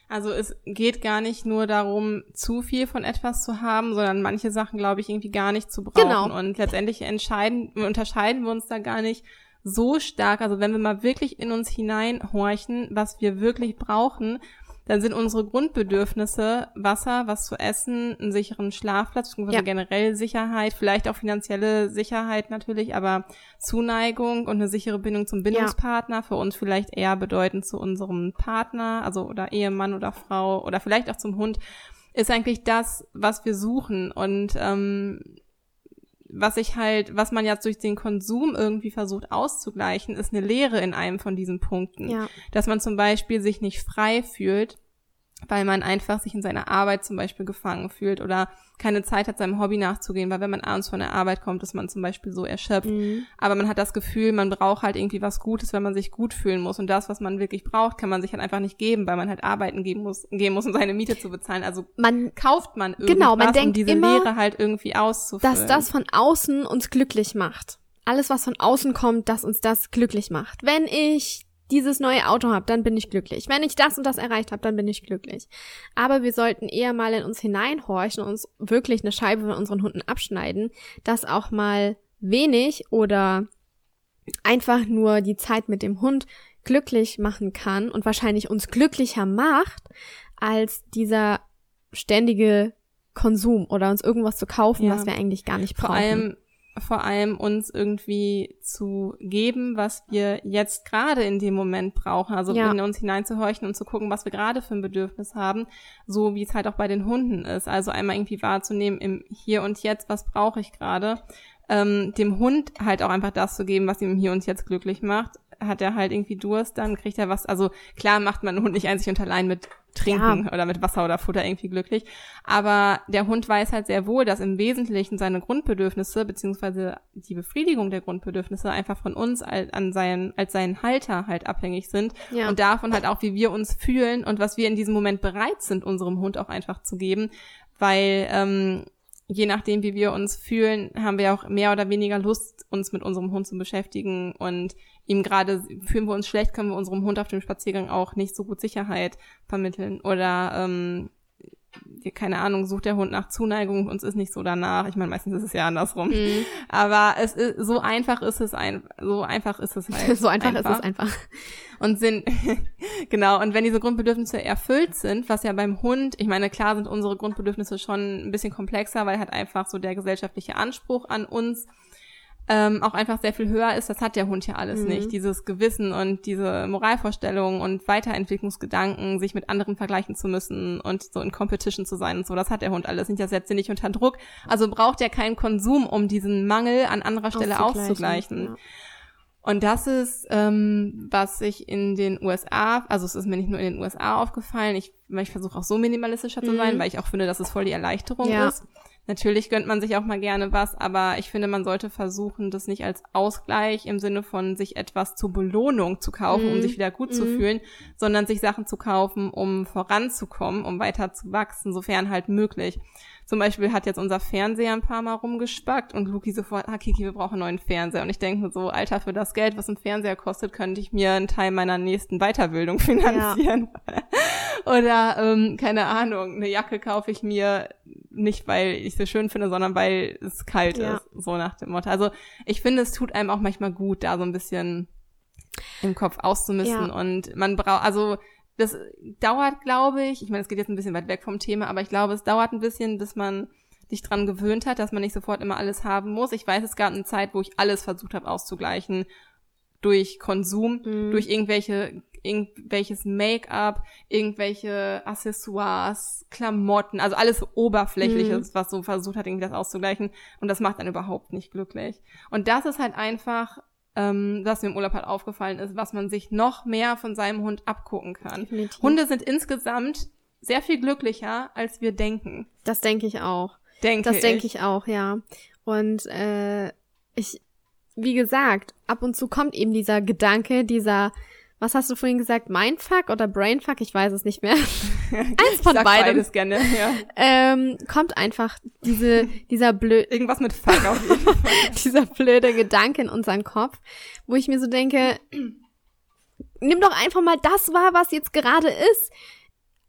Also es geht gar nicht nur darum, zu viel von etwas zu haben, sondern manche Sachen, glaube ich, irgendwie gar nicht zu brauchen. Genau. Und letztendlich entscheiden, unterscheiden wir uns da gar nicht so stark. Also wenn wir mal wirklich in uns hineinhorchen, was wir wirklich brauchen, dann sind unsere Grundbedürfnisse Wasser, was zu essen, einen sicheren Schlafplatz, ja. generell Sicherheit, vielleicht auch finanzielle Sicherheit natürlich, aber Zuneigung und eine sichere Bindung zum Bindungspartner, ja. für uns vielleicht eher bedeutend zu unserem Partner, also oder Ehemann oder Frau oder vielleicht auch zum Hund, ist eigentlich das, was wir suchen. Und ähm, was ich halt, was man jetzt durch den Konsum irgendwie versucht auszugleichen, ist eine Lehre in einem von diesen Punkten. Ja. Dass man zum Beispiel sich nicht frei fühlt, weil man einfach sich in seiner Arbeit zum Beispiel gefangen fühlt oder keine Zeit hat, seinem Hobby nachzugehen, weil wenn man abends von der Arbeit kommt, ist man zum Beispiel so erschöpft. Mhm. Aber man hat das Gefühl, man braucht halt irgendwie was Gutes, wenn man sich gut fühlen muss. Und das, was man wirklich braucht, kann man sich halt einfach nicht geben, weil man halt arbeiten gehen muss, gehen muss, um seine Miete zu bezahlen. Also man kauft man irgendwas, genau, man denkt um diese immer, Lehre halt irgendwie auszufüllen. Dass das von außen uns glücklich macht. Alles, was von außen kommt, dass uns das glücklich macht. Wenn ich dieses neue Auto habe, dann bin ich glücklich. Wenn ich das und das erreicht habe, dann bin ich glücklich. Aber wir sollten eher mal in uns hineinhorchen und uns wirklich eine Scheibe von unseren Hunden abschneiden, dass auch mal wenig oder einfach nur die Zeit mit dem Hund glücklich machen kann und wahrscheinlich uns glücklicher macht als dieser ständige Konsum oder uns irgendwas zu kaufen, ja. was wir eigentlich gar nicht brauchen. Vor allem vor allem uns irgendwie zu geben, was wir jetzt gerade in dem Moment brauchen. Also ja. in uns hineinzuhorchen und zu gucken, was wir gerade für ein Bedürfnis haben, so wie es halt auch bei den Hunden ist. Also einmal irgendwie wahrzunehmen im Hier und Jetzt, was brauche ich gerade. Ähm, dem Hund halt auch einfach das zu geben, was ihm Hier und Jetzt glücklich macht. Hat er halt irgendwie Durst, dann kriegt er was. Also klar macht man einen Hund nicht einzig und allein mit Trinken ja. oder mit Wasser oder Futter irgendwie glücklich. Aber der Hund weiß halt sehr wohl, dass im Wesentlichen seine Grundbedürfnisse beziehungsweise die Befriedigung der Grundbedürfnisse einfach von uns als, an seinen, als seinen Halter halt abhängig sind ja. und davon halt auch, wie wir uns fühlen und was wir in diesem Moment bereit sind, unserem Hund auch einfach zu geben, weil ähm, je nachdem, wie wir uns fühlen, haben wir auch mehr oder weniger Lust, uns mit unserem Hund zu beschäftigen und ihm gerade fühlen wir uns schlecht, können wir unserem Hund auf dem Spaziergang auch nicht so gut Sicherheit vermitteln. Oder ähm, keine Ahnung, sucht der Hund nach Zuneigung, uns ist nicht so danach. Ich meine, meistens ist es ja andersrum. Mhm. Aber es ist so einfach ist es ein, so einfach ist es halt. so einfach, einfach, ist es einfach. Und sind genau. Und wenn diese Grundbedürfnisse erfüllt sind, was ja beim Hund, ich meine, klar sind unsere Grundbedürfnisse schon ein bisschen komplexer, weil halt einfach so der gesellschaftliche Anspruch an uns ähm, auch einfach sehr viel höher ist, das hat der Hund ja alles mhm. nicht. Dieses Gewissen und diese Moralvorstellungen und Weiterentwicklungsgedanken, sich mit anderen vergleichen zu müssen und so in Competition zu sein und so, das hat der Hund alles nicht. Das setzt ihn nicht unter Druck. Also braucht er keinen Konsum, um diesen Mangel an anderer Stelle auszugleichen. Ja. Und das ist, ähm, was ich in den USA, also es ist mir nicht nur in den USA aufgefallen, ich, ich versuche auch so minimalistischer zu sein, mhm. weil ich auch finde, dass es voll die Erleichterung ja. ist. Natürlich gönnt man sich auch mal gerne was, aber ich finde, man sollte versuchen, das nicht als Ausgleich im Sinne von sich etwas zur Belohnung zu kaufen, mm. um mhm. sich wieder gut mm. zu mhm. fühlen, sondern sich Sachen zu kaufen, um voranzukommen, um weiter zu wachsen, sofern halt möglich. Zum Beispiel hat jetzt unser Fernseher ein paar Mal rumgespackt und Luki sofort, ah Kiki, wir brauchen einen neuen Fernseher. Und ich denke so, Alter, für das Geld, was ein Fernseher kostet, könnte ich mir einen Teil meiner nächsten Weiterbildung finanzieren. Ja. Oder, ähm, keine Ahnung, eine Jacke kaufe ich mir nicht, weil ich sie schön finde, sondern weil es kalt ja. ist, so nach dem Motto. Also ich finde, es tut einem auch manchmal gut, da so ein bisschen im Kopf auszumisten. Ja. Und man braucht, also das dauert, glaube ich, ich meine, es geht jetzt ein bisschen weit weg vom Thema, aber ich glaube, es dauert ein bisschen, bis man sich dran gewöhnt hat, dass man nicht sofort immer alles haben muss. Ich weiß, es gab eine Zeit, wo ich alles versucht habe auszugleichen durch Konsum, Mhm. durch irgendwelche irgendwelches Make-up, irgendwelche Accessoires, Klamotten, also alles oberflächliches, was so versucht hat, irgendwie das auszugleichen und das macht dann überhaupt nicht glücklich. Und das ist halt einfach ähm, was mir im Urlaub halt aufgefallen ist, was man sich noch mehr von seinem Hund abgucken kann. Definitiv. Hunde sind insgesamt sehr viel glücklicher, als wir denken. Das denke ich auch. Denke Das denke ich auch, ja. Und äh, ich, wie gesagt, ab und zu kommt eben dieser Gedanke, dieser, was hast du vorhin gesagt, Mindfuck oder Brainfuck? Ich weiß es nicht mehr. Eins von Sag beidem. beides gerne, ja. Ähm, kommt einfach diese, dieser blöd, Irgendwas mit Fuck auf jeden Fall. dieser blöde Gedanke in unseren Kopf, wo ich mir so denke, nimm doch einfach mal das wahr, was jetzt gerade ist.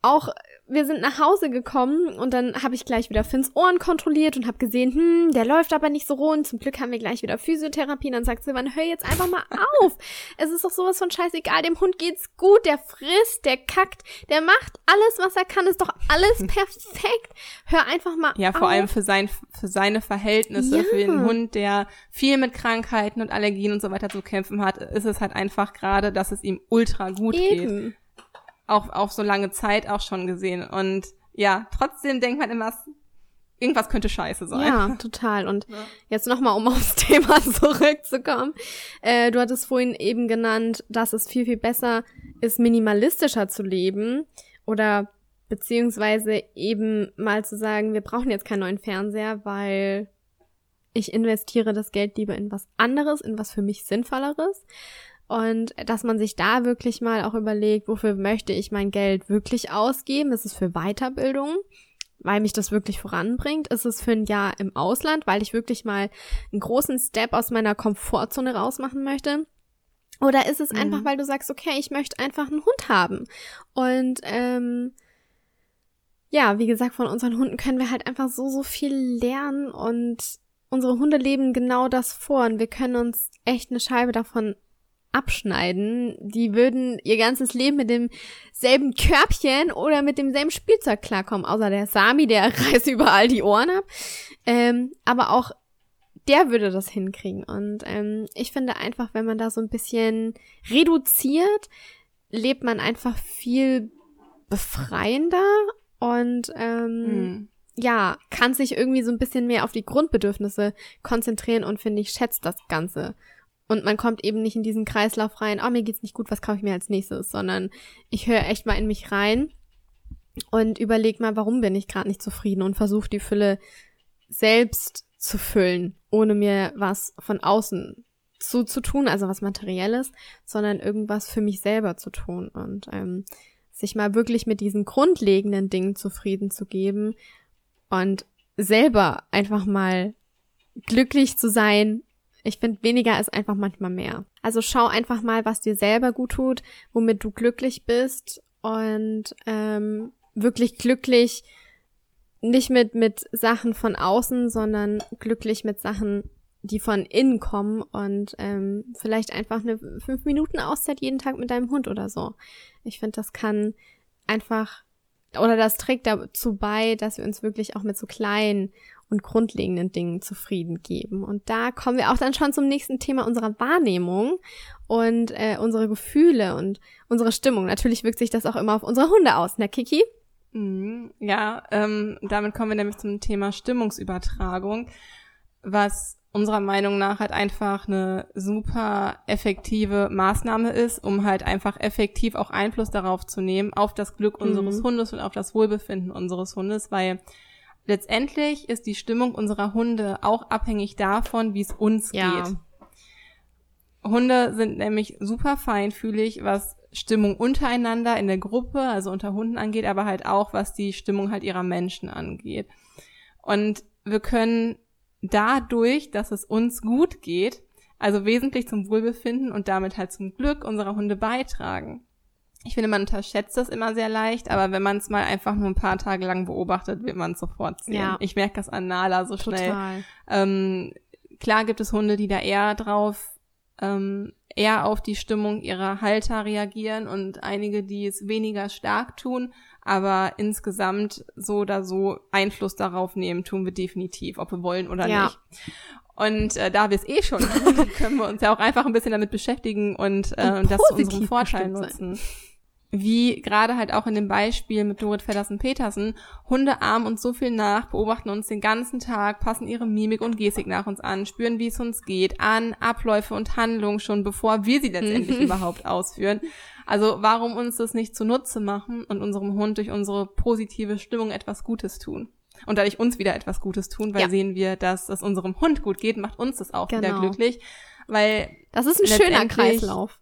Auch wir sind nach Hause gekommen und dann habe ich gleich wieder Finns Ohren kontrolliert und habe gesehen, hm, der läuft aber nicht so rund. Zum Glück haben wir gleich wieder Physiotherapie. Und dann sagt Silvan, hör jetzt einfach mal auf. es ist doch sowas von scheißegal. Dem Hund geht's gut. Der frisst, der kackt, der macht alles, was er kann. Ist doch alles perfekt. Hör einfach mal Ja, vor auf. allem für, sein, für seine Verhältnisse, Ja. für den Hund, der viel mit Krankheiten und Allergien und so weiter zu kämpfen hat, ist es halt einfach gerade, dass es ihm ultra gut geht. Auch auf so lange Zeit auch schon gesehen. Und ja, trotzdem denkt man immer, irgendwas könnte scheiße sein. Ja, total. Und Ja. jetzt nochmal, um aufs Thema zurückzukommen. Äh, du hattest vorhin eben genannt, dass es viel, viel besser ist, minimalistischer zu leben oder beziehungsweise eben mal zu sagen, wir brauchen jetzt keinen neuen Fernseher, weil ich investiere das Geld lieber in was anderes, in was für mich Sinnvolleres. Und dass man sich da wirklich mal auch überlegt, wofür möchte ich mein Geld wirklich ausgeben? Ist es für Weiterbildung? weil mich das wirklich voranbringt? Ist es für ein Jahr im Ausland, weil ich wirklich mal einen großen Step aus meiner Komfortzone rausmachen möchte? Oder ist es Mhm. einfach, weil du sagst, okay, ich möchte einfach einen Hund haben? Und ähm, ja, wie gesagt, von unseren Hunden können wir halt einfach so, so viel lernen und unsere Hunde leben genau das vor und wir können uns echt eine Scheibe davon abschneiden. Die würden ihr ganzes Leben mit demselben Körbchen oder mit demselben Spielzeug klarkommen, außer der Sami, der reißt überall die Ohren ab. Ähm, aber auch der würde das hinkriegen. Und ähm, ich finde einfach, wenn man da so ein bisschen reduziert, lebt man einfach viel befreiender und ähm, Hm. ja, kann sich irgendwie so ein bisschen mehr auf die Grundbedürfnisse konzentrieren und finde ich, schätzt das Ganze. Und man kommt eben nicht in diesen Kreislauf rein, oh, mir geht's nicht gut, was kaufe ich mir als nächstes, sondern ich höre echt mal in mich rein und überleg mal, warum bin ich gerade nicht zufrieden und versuche die Fülle selbst zu füllen, ohne mir was von außen zuzutun, also was Materielles, sondern irgendwas für mich selber zu tun und ähm, sich mal wirklich mit diesen grundlegenden Dingen zufrieden zu geben und selber einfach mal glücklich zu sein. Ich finde, weniger ist einfach manchmal mehr. Also schau einfach mal, was dir selber gut tut, womit du glücklich bist und ähm, wirklich glücklich nicht mit mit Sachen von außen, sondern glücklich mit Sachen, die von innen kommen und ähm, vielleicht einfach eine fünf Minuten Auszeit jeden Tag mit deinem Hund oder so. Ich finde, das kann einfach oder das trägt dazu bei, dass wir uns wirklich auch mit so kleinen und grundlegenden Dingen zufrieden geben. Und da kommen wir auch dann schon zum nächsten Thema unserer Wahrnehmung und äh, unsere Gefühle und unsere Stimmung. Natürlich wirkt sich das auch immer auf unsere Hunde aus, ne, Kiki? Mhm, Ja, ähm, damit kommen wir nämlich zum Thema Stimmungsübertragung, was unserer Meinung nach halt einfach eine super effektive Maßnahme ist, um halt einfach effektiv auch Einfluss darauf zu nehmen, auf das Glück unseres Mhm. Hundes und auf das Wohlbefinden unseres Hundes, weil letztendlich ist die Stimmung unserer Hunde auch abhängig davon, wie es uns Ja. geht. Hunde sind nämlich super feinfühlig, was Stimmung untereinander in der Gruppe, also unter Hunden angeht, aber halt auch, was die Stimmung halt ihrer Menschen angeht. Und wir können dadurch, dass es uns gut geht, also wesentlich zum Wohlbefinden und damit halt zum Glück unserer Hunde beitragen. Ich finde, man unterschätzt das immer sehr leicht, aber wenn man es mal einfach nur ein paar Tage lang beobachtet, wird man es sofort sehen. Ja. Ich merke das an Nala so schnell. Total. Ähm, klar gibt es Hunde, die da eher drauf, ähm, eher auf die Stimmung ihrer Halter reagieren und einige, die es weniger stark tun, aber insgesamt so oder so Einfluss darauf nehmen, tun wir definitiv, ob wir wollen oder ja. nicht. Und äh, da wir es eh schon tun, können wir uns ja auch einfach ein bisschen damit beschäftigen und, äh, und das zu unserem Vorteil nutzen. Sein wie gerade halt auch in dem Beispiel mit Dorit Feddersen-Petersen, Hunde armen uns so viel nach, beobachten uns den ganzen Tag, passen ihre Mimik und Gestik nach uns an, spüren, wie es uns geht, an Abläufe und Handlungen schon, bevor wir sie letztendlich überhaupt ausführen. Also warum uns das nicht zunutze machen und unserem Hund durch unsere positive Stimmung etwas Gutes tun? Und dadurch uns wieder etwas Gutes tun, weil ja. sehen wir, dass es unserem Hund gut geht, macht uns das auch genau. wieder glücklich. Weil das ist ein schöner Kreislauf.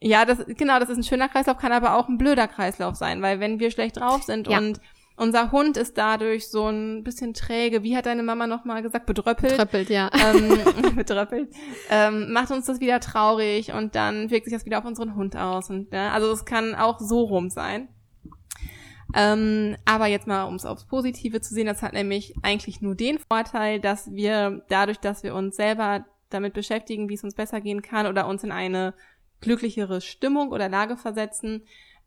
Ja, das, genau, das ist ein schöner Kreislauf, kann aber auch ein blöder Kreislauf sein, weil wenn wir schlecht drauf sind ja. und unser Hund ist dadurch so ein bisschen träge, wie hat deine Mama nochmal gesagt, bedröppelt. Bedröppelt, ja. Ähm, bedröppelt. Ähm, macht uns das wieder traurig und dann wirkt sich das wieder auf unseren Hund aus. Und, ja, also es kann auch so rum sein. Ähm, aber jetzt mal, um es aufs Positive zu sehen, das hat nämlich eigentlich nur den Vorteil, dass wir dadurch, dass wir uns selber damit beschäftigen, wie es uns besser gehen kann oder uns in eine glücklichere Stimmung oder Lage versetzen,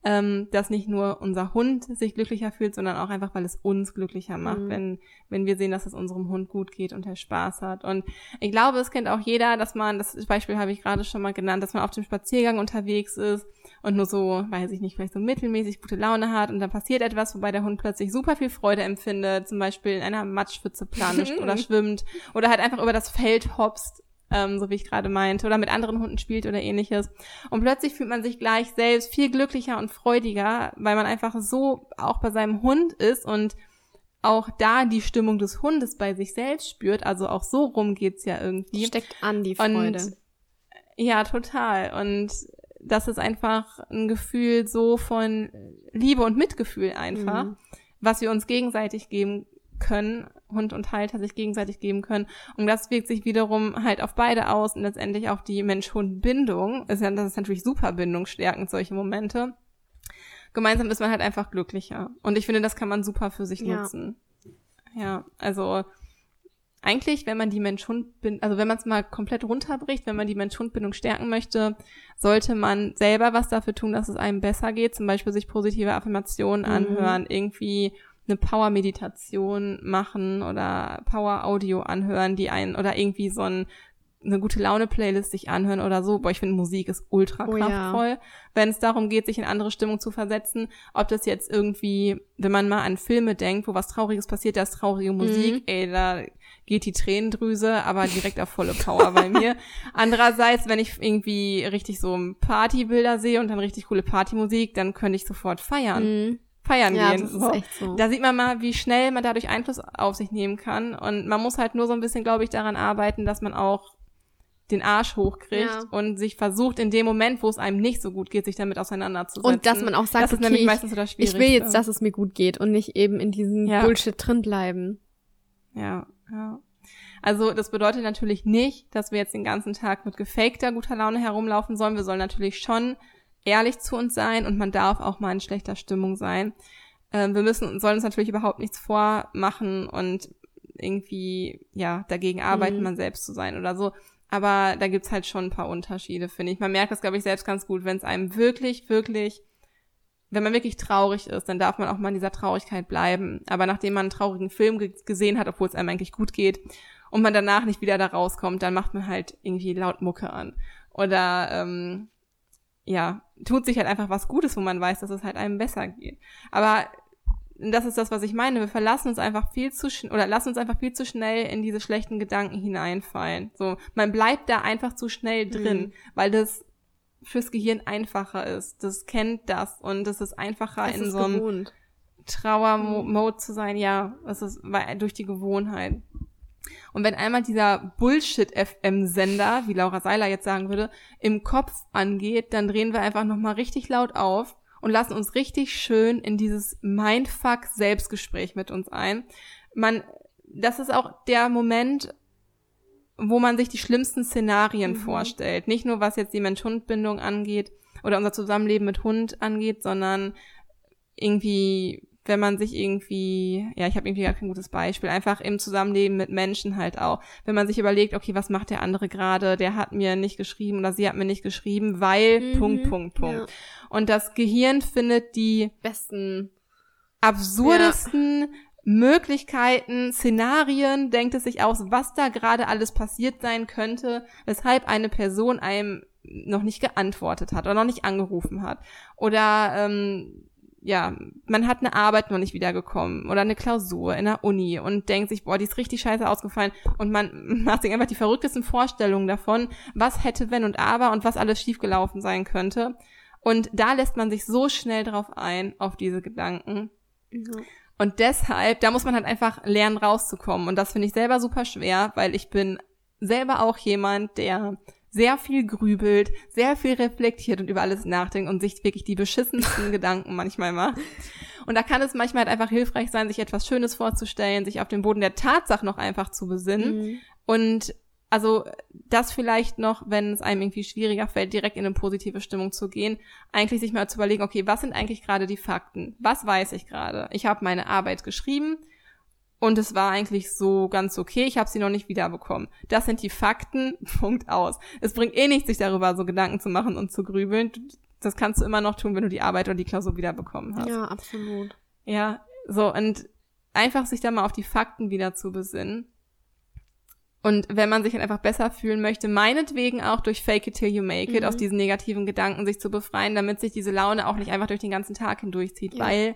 ähm, dass nicht nur unser Hund sich glücklicher fühlt, sondern auch einfach, weil es uns glücklicher macht, mhm. wenn, wenn wir sehen, dass es unserem Hund gut geht und er Spaß hat. Und ich glaube, es kennt auch jeder, dass man, das Beispiel habe ich gerade schon mal genannt, dass man auf dem Spaziergang unterwegs ist und nur so, weiß ich nicht, vielleicht so mittelmäßig gute Laune hat und dann passiert etwas, wobei der Hund plötzlich super viel Freude empfindet, zum Beispiel in einer Matschpfütze planscht oder schwimmt oder halt einfach über das Feld hopst ähm, so wie ich gerade meinte, oder mit anderen Hunden spielt oder ähnliches. Und plötzlich fühlt man sich gleich selbst viel glücklicher und freudiger, weil man einfach so auch bei seinem Hund ist und auch da die Stimmung des Hundes bei sich selbst spürt. Also auch so rum geht's ja irgendwie. Steckt an die Freude. Und, ja, total. Und das ist einfach ein Gefühl so von Liebe und Mitgefühl einfach, mhm. was wir uns gegenseitig geben können, Hund und Halter sich gegenseitig geben können. Und das wirkt sich wiederum halt auf beide aus und letztendlich auf die Mensch-Hund-Bindung. Das ist natürlich super bindungsstärkend, solche Momente. Gemeinsam ist man halt einfach glücklicher. Und ich finde, das kann man super für sich ja. nutzen. Ja, also eigentlich, wenn man die Mensch-Hund-Bindung, also wenn man es mal komplett runterbricht, wenn man die Mensch-Hund-Bindung stärken möchte, sollte man selber was dafür tun, dass es einem besser geht. Zum Beispiel sich positive Affirmationen mhm. anhören, irgendwie eine Power-Meditation machen oder Power-Audio anhören, die einen oder irgendwie so ein eine gute Laune-Playlist sich anhören oder so. Boah, ich finde Musik ist ultra kraftvoll, oh ja. wenn es darum geht, sich in andere Stimmung zu versetzen. Ob das jetzt irgendwie, wenn man mal an Filme denkt, wo was Trauriges passiert, da ist traurige Musik, mhm. ey, da geht die Tränendrüse, aber direkt auf volle Power bei mir. Andererseits, wenn ich irgendwie richtig so Partybilder sehe und dann richtig coole Partymusik, dann könnte ich sofort feiern. Mhm feiern ja, gehen. So. so. Da sieht man mal, wie schnell man dadurch Einfluss auf sich nehmen kann. Und man muss halt nur so ein bisschen, glaube ich, daran arbeiten, dass man auch den Arsch hochkriegt ja. und sich versucht, in dem Moment, wo es einem nicht so gut geht, sich damit auseinanderzusetzen. Und dass man auch sagt, das ist okay, nämlich meistens so das ich will jetzt, dass es mir gut geht und nicht eben in diesem ja. Bullshit drin bleiben. Ja, ja. Also das bedeutet natürlich nicht, dass wir jetzt den ganzen Tag mit gefakter guter Laune herumlaufen sollen. Wir sollen natürlich schon ehrlich zu uns sein und man darf auch mal in schlechter Stimmung sein. Ähm, wir müssen, sollen uns natürlich überhaupt nichts vormachen und irgendwie, ja, dagegen arbeiten, mhm. man selbst zu sein oder so. Aber da gibt's halt schon ein paar Unterschiede, finde ich. Man merkt das, glaube ich, selbst ganz gut, wenn es einem wirklich, wirklich, wenn man wirklich traurig ist, dann darf man auch mal in dieser Traurigkeit bleiben. Aber nachdem man einen traurigen Film gesehen hat, obwohl es einem eigentlich gut geht, und man danach nicht wieder da rauskommt, dann macht man halt irgendwie laut Mucke an. Oder ähm, ja, tut sich halt einfach was Gutes, wo man weiß, dass es halt einem besser geht. Aber das ist das, was ich meine. Wir verlassen uns einfach viel zu schnell oder lassen uns einfach viel zu schnell in diese schlechten Gedanken hineinfallen. So, man bleibt da einfach zu schnell drin, mhm. weil das fürs Gehirn einfacher ist. Das kennt das und es ist einfacher es in ist so einem Trauer-Mode zu sein. Ja, es ist durch die Gewohnheit. Und wenn einmal dieser Bullshit-FM-Sender, wie Laura Seiler jetzt sagen würde, im Kopf angeht, dann drehen wir einfach nochmal richtig laut auf und lassen uns richtig schön in dieses Mindfuck-Selbstgespräch mit uns ein. Man, das ist auch der Moment, wo man sich die schlimmsten Szenarien mhm. vorstellt. Nicht nur was jetzt die Mensch-Hund-Bindung angeht oder unser Zusammenleben mit Hund angeht, sondern irgendwie wenn man sich irgendwie, ja, ich habe irgendwie gar kein gutes Beispiel, einfach im Zusammenleben mit Menschen halt auch. Wenn man sich überlegt, okay, was macht der andere gerade? Der hat mir nicht geschrieben oder sie hat mir nicht geschrieben, weil mhm, Punkt, Punkt, Punkt. Ja. Und das Gehirn findet die besten, absurdesten ja. Möglichkeiten, Szenarien, denkt es sich aus, was da gerade alles passiert sein könnte, weshalb eine Person einem noch nicht geantwortet hat oder noch nicht angerufen hat. Oder ähm, ja, man hat eine Arbeit noch nicht wiedergekommen oder eine Klausur in der Uni und denkt sich, boah, die ist richtig scheiße ausgefallen und man macht sich einfach die verrücktesten Vorstellungen davon, was hätte, wenn und aber und was alles schiefgelaufen sein könnte. Und da lässt man sich so schnell drauf ein, auf diese Gedanken. Mhm. Und deshalb, da muss man halt einfach lernen, rauszukommen. Und das finde ich selber super schwer, weil ich bin selber auch jemand, der sehr viel grübelt, sehr viel reflektiert und über alles nachdenkt und sich wirklich die beschissensten Gedanken manchmal macht. Und da kann es manchmal halt einfach hilfreich sein, sich etwas Schönes vorzustellen, sich auf den Boden der Tatsache noch einfach zu besinnen. Mhm. Und also das vielleicht noch, wenn es einem irgendwie schwieriger fällt, direkt in eine positive Stimmung zu gehen, eigentlich sich mal zu überlegen, okay, was sind eigentlich gerade die Fakten? Was weiß ich gerade? Ich habe meine Arbeit geschrieben, und es war eigentlich so ganz okay. Ich habe sie noch nicht wiederbekommen. Das sind die Fakten. Punkt aus. Es bringt eh nichts, sich darüber so Gedanken zu machen und zu grübeln. Das kannst du immer noch tun, wenn du die Arbeit oder die Klausur wiederbekommen hast. Ja, absolut. Ja, so und einfach sich da mal auf die Fakten wieder zu besinnen. Und wenn man sich dann einfach besser fühlen möchte, meinetwegen auch durch Fake it till you make it, mhm. aus diesen negativen Gedanken sich zu befreien, damit sich diese Laune auch nicht einfach durch den ganzen Tag hindurchzieht, ja. weil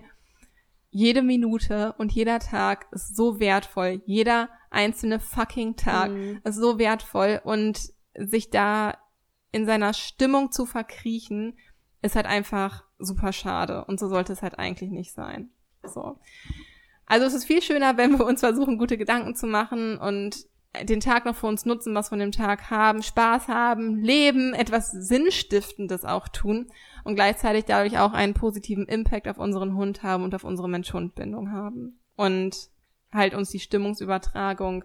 jede Minute und jeder Tag ist so wertvoll. Jeder einzelne fucking Tag mhm. ist so wertvoll und sich da in seiner Stimmung zu verkriechen, ist halt einfach super schade. Und so sollte es halt eigentlich nicht sein. So. Also es ist viel schöner, wenn wir uns versuchen, gute Gedanken zu machen und den Tag noch für uns nutzen, was von dem Tag haben, Spaß haben, leben, etwas Sinnstiftendes auch tun und gleichzeitig dadurch auch einen positiven Impact auf unseren Hund haben und auf unsere Mensch-Hund-Bindung haben. Und halt uns die Stimmungsübertragung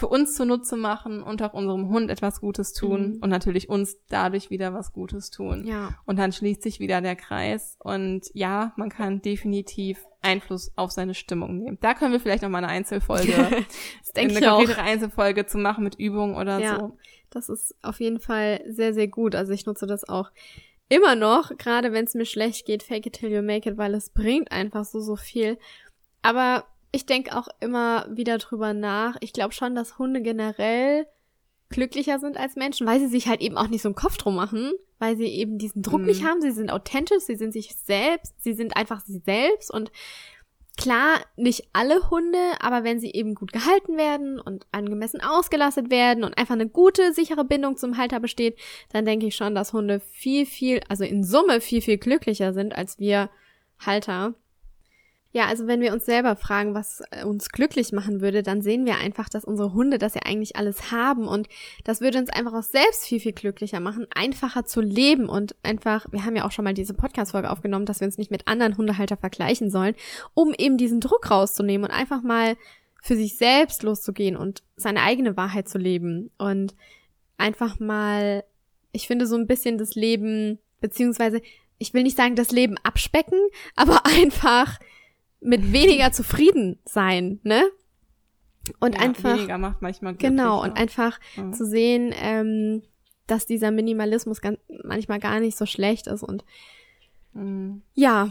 für uns zunutze machen und auch unserem Hund etwas Gutes tun mhm. und natürlich uns dadurch wieder was Gutes tun. Ja. Und dann schließt sich wieder der Kreis und ja, man kann definitiv Einfluss auf seine Stimmung nehmen. Da können wir vielleicht noch mal eine Einzelfolge, das denke eine konkrete Einzelfolge zu machen mit Übungen oder ja, so. Das ist auf jeden Fall sehr, sehr gut. Also ich nutze das auch immer noch, gerade wenn es mir schlecht geht, fake it till you make it, weil es bringt einfach so, so viel. Aber ich denke auch immer wieder drüber nach. Ich glaube schon, dass Hunde generell glücklicher sind als Menschen, weil sie sich halt eben auch nicht so einen Kopf drum machen, weil sie eben diesen Druck mhm. nicht haben. Sie sind authentisch, sie sind sich selbst, sie sind einfach sie selbst und klar, nicht alle Hunde, aber wenn sie eben gut gehalten werden und angemessen ausgelastet werden und einfach eine gute, sichere Bindung zum Halter besteht, dann denke ich schon, dass Hunde viel, viel, also in Summe viel, viel glücklicher sind als wir Halter. Ja, also wenn wir uns selber fragen, was äh, uns glücklich machen würde, dann sehen wir einfach, dass unsere Hunde das ja eigentlich alles haben und das würde uns einfach auch selbst viel, viel glücklicher machen, einfacher zu leben und einfach, wir haben ja auch schon mal diese Podcast-Folge aufgenommen, dass wir uns nicht mit anderen Hundehalter vergleichen sollen, um eben diesen Druck rauszunehmen und einfach mal für sich selbst loszugehen und seine eigene Wahrheit zu leben und einfach mal, ich finde so ein bisschen das Leben, beziehungsweise, ich will nicht sagen das Leben abspecken, aber einfach mit weniger zufrieden sein, ne? Und ja, einfach weniger macht manchmal genau und einfach ja. zu sehen, ähm, dass dieser Minimalismus ganz, manchmal gar nicht so schlecht ist und mhm. ja,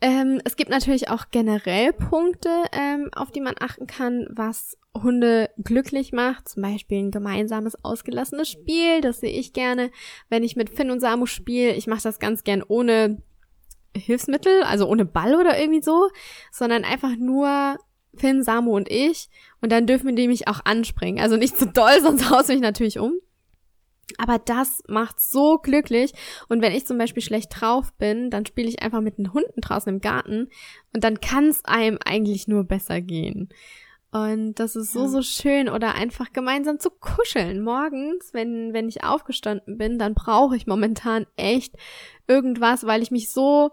ähm, es gibt natürlich auch generell Punkte, ähm, auf die man achten kann, was Hunde glücklich macht. Zum Beispiel ein gemeinsames, ausgelassenes Spiel. Das sehe ich gerne, wenn ich mit Finn und Samu spiele. Ich mache das ganz gern ohne Hilfsmittel, also ohne Ball oder irgendwie so, sondern einfach nur Finn, Samu und ich. Und dann dürfen die mich auch anspringen. Also nicht zu doll, sonst haust mich natürlich um. Aber das macht so glücklich. Und wenn ich zum Beispiel schlecht drauf bin, dann spiele ich einfach mit den Hunden draußen im Garten. Und dann kann es einem eigentlich nur besser gehen. Und das ist so, so schön. Oder einfach gemeinsam zu kuscheln. Morgens, wenn, wenn ich aufgestanden bin, dann brauche ich momentan echt irgendwas, weil ich mich so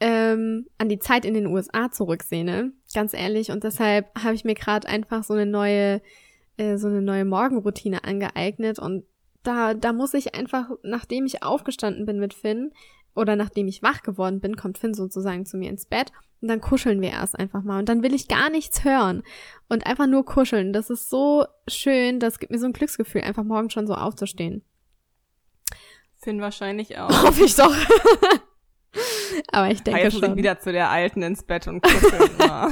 ähm, an die Zeit in den USA zurücksehne, ganz ehrlich. Und deshalb habe ich mir gerade einfach so eine neue, äh, so eine neue Morgenroutine angeeignet. Und da, da muss ich einfach, nachdem ich aufgestanden bin mit Finn, oder nachdem ich wach geworden bin, kommt Finn sozusagen zu mir ins Bett und dann kuscheln wir erst einfach mal und dann will ich gar nichts hören und einfach nur kuscheln. Das ist so schön, das gibt mir so ein Glücksgefühl, einfach morgen schon so aufzustehen. Finn wahrscheinlich auch. Hoffe ich doch. Aber ich denke Heißen schon. wieder zu der Alten ins Bett und kuscheln. ja.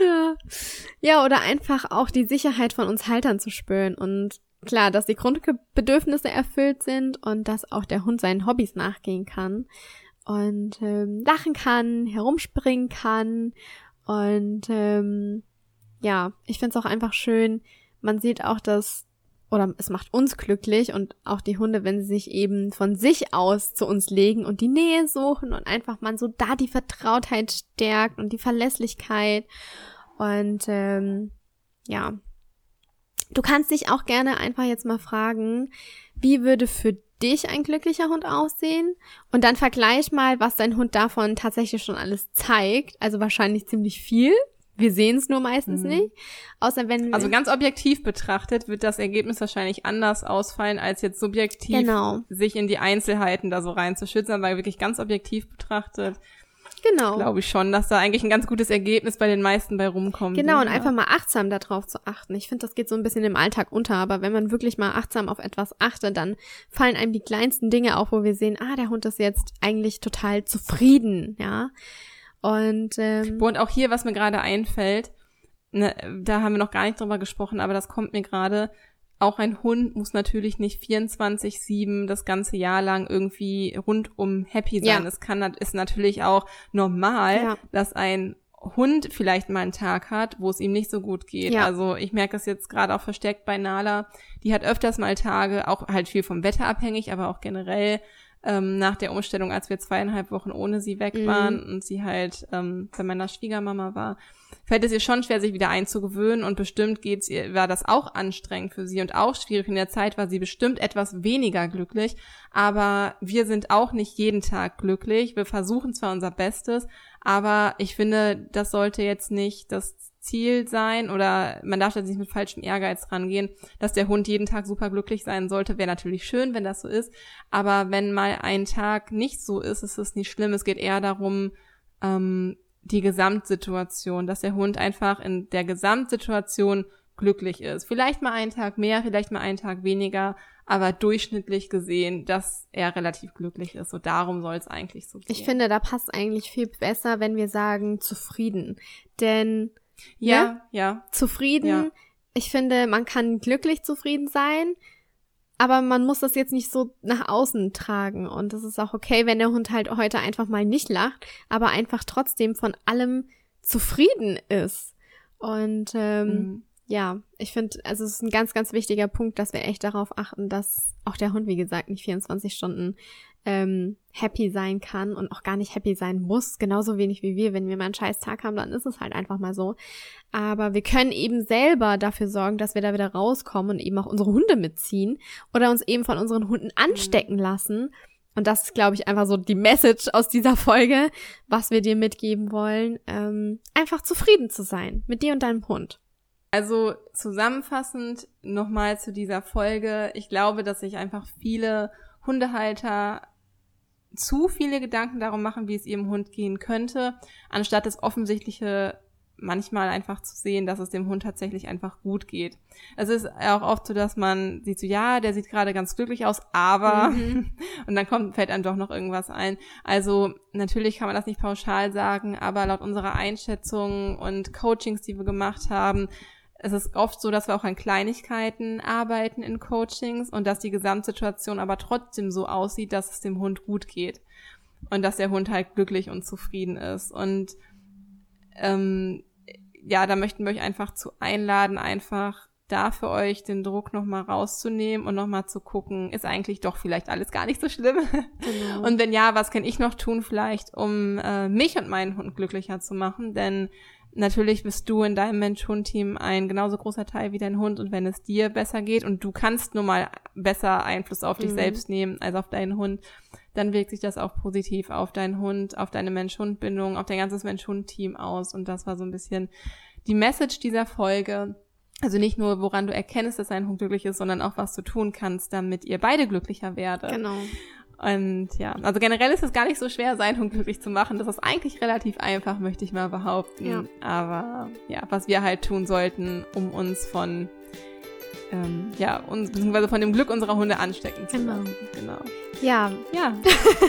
ja. ja, oder einfach auch die Sicherheit von uns Haltern zu spüren und klar, dass die Grundbedürfnisse erfüllt sind und dass auch der Hund seinen Hobbys nachgehen kann und ähm, lachen kann, herumspringen kann und ähm, ja, ich finde es auch einfach schön. Man sieht auch, dass oder es macht uns glücklich und auch die Hunde, wenn sie sich eben von sich aus zu uns legen und die Nähe suchen und einfach man so da die Vertrautheit stärkt und die Verlässlichkeit und ähm, ja, du kannst dich auch gerne einfach jetzt mal fragen, wie würde für dich ein glücklicher Hund aussehen? Und dann vergleich mal, was dein Hund davon tatsächlich schon alles zeigt. Also wahrscheinlich ziemlich viel. Wir sehen es nur meistens Mhm. nicht. Außer wenn Also ganz objektiv betrachtet wird das Ergebnis wahrscheinlich anders ausfallen, als jetzt subjektiv Genau. sich in die Einzelheiten da so reinzuschützen, aber wirklich ganz objektiv betrachtet, genau. glaube ich schon, dass da eigentlich ein ganz gutes Ergebnis bei den meisten bei rumkommt. Genau, und Ja. einfach mal achtsam darauf zu achten. Ich finde, das geht so ein bisschen im Alltag unter, aber wenn man wirklich mal achtsam auf etwas achtet, dann fallen einem die kleinsten Dinge auf, wo wir sehen, ah, der Hund ist jetzt eigentlich total zufrieden, ja. Und ähm, Und auch hier, was mir gerade einfällt, ne, da haben wir noch gar nicht drüber gesprochen, aber das kommt mir gerade. Auch ein Hund muss natürlich nicht 24-7 das ganze Jahr lang irgendwie rundum happy sein. Ja. Es kann, ist natürlich auch normal, Ja. dass ein Hund vielleicht mal einen Tag hat, wo es ihm nicht so gut geht. Ja. Also ich merke das jetzt gerade auch verstärkt bei Nala. Die hat öfters mal Tage, auch halt viel vom Wetter abhängig, aber auch generell ähm, nach der Umstellung, als wir zweieinhalb Wochen ohne sie weg Mhm. waren und sie halt ähm, bei meiner Schwiegermama war, fällt es ihr schon schwer, sich wieder einzugewöhnen und bestimmt geht's ihr, war das auch anstrengend für sie und auch schwierig. In der Zeit war sie bestimmt etwas weniger glücklich, aber wir sind auch nicht jeden Tag glücklich. Wir versuchen zwar unser Bestes, aber ich finde, das sollte jetzt nicht das Ziel sein oder man darf da nicht mit falschem Ehrgeiz rangehen, dass der Hund jeden Tag super glücklich sein sollte. Wäre natürlich schön, wenn das so ist, aber wenn mal ein Tag nicht so ist, ist es nicht schlimm. Es geht eher darum, ähm, die Gesamtsituation, dass der Hund einfach in der Gesamtsituation glücklich ist. Vielleicht mal einen Tag mehr, vielleicht mal einen Tag weniger, aber durchschnittlich gesehen, dass er relativ glücklich ist. So darum soll es eigentlich so gehen. ich finde, da passt eigentlich viel besser, wenn wir sagen zufrieden. Denn ja, ne? ja, zufrieden, Ja. ich finde, man kann glücklich zufrieden sein, aber man muss das jetzt nicht so nach außen tragen. Und es ist auch okay, wenn der Hund halt heute einfach mal nicht lacht, aber einfach trotzdem von allem zufrieden ist. Und ähm, Mhm. ja, ich finde, also es ist ein ganz, ganz wichtiger Punkt, dass wir echt darauf achten, dass auch der Hund, wie gesagt, nicht 24 Stunden ähm, happy sein kann und auch gar nicht happy sein muss, genauso wenig wie wir. Wenn wir mal einen scheiß Tag haben, dann ist es halt einfach mal so. Aber wir können eben selber dafür sorgen, dass wir da wieder rauskommen und eben auch unsere Hunde mitziehen oder uns eben von unseren Hunden anstecken lassen. Und das ist, glaube ich, einfach so die Message aus dieser Folge, was wir dir mitgeben wollen. Ähm, einfach zufrieden zu sein mit dir und deinem Hund. Also zusammenfassend nochmal zu dieser Folge. Ich glaube, dass sich einfach viele Hundehalter zu viele Gedanken darum machen, wie es ihrem Hund gehen könnte, anstatt das Offensichtliche manchmal einfach zu sehen, dass es dem Hund tatsächlich einfach gut geht. Es ist auch oft so, dass man sieht so, ja, der sieht gerade ganz glücklich aus, aber Mhm. und dann kommt, fällt einem doch noch irgendwas ein. Also natürlich kann man das nicht pauschal sagen, aber laut unserer Einschätzung und Coachings, die wir gemacht haben, es ist oft so, dass wir auch an Kleinigkeiten arbeiten in Coachings und dass die Gesamtsituation aber trotzdem so aussieht, dass es dem Hund gut geht und dass der Hund halt glücklich und zufrieden ist. Und ähm, ja, da möchten wir euch einfach zu einladen, einfach da für euch den Druck nochmal rauszunehmen und nochmal zu gucken, ist eigentlich doch vielleicht alles gar nicht so schlimm. Genau. Und wenn ja, was kann ich noch tun vielleicht, um äh, mich und meinen Hund glücklicher zu machen? Denn natürlich bist du in deinem Mensch-Hund-Team ein genauso großer Teil wie dein Hund und wenn es dir besser geht und du kannst nun mal besser Einfluss auf dich Mhm. selbst nehmen als auf deinen Hund, dann wirkt sich das auch positiv auf deinen Hund, auf deine Mensch-Hund-Bindung, auf dein ganzes Mensch-Hund-Team aus und das war so ein bisschen die Message dieser Folge. Also nicht nur, woran du erkennst, dass dein Hund glücklich ist, sondern auch, was du tun kannst, damit ihr beide glücklicher werdet. Genau. Und ja, also generell ist es gar nicht so schwer, seinen Hund glücklich zu machen. Das ist eigentlich relativ einfach, möchte ich mal behaupten. Ja. Aber ja, was wir halt tun sollten, um uns von ähm, ja, uns beziehungsweise von dem Glück unserer Hunde anstecken zu genau. lassen. Genau. Ja. Ja.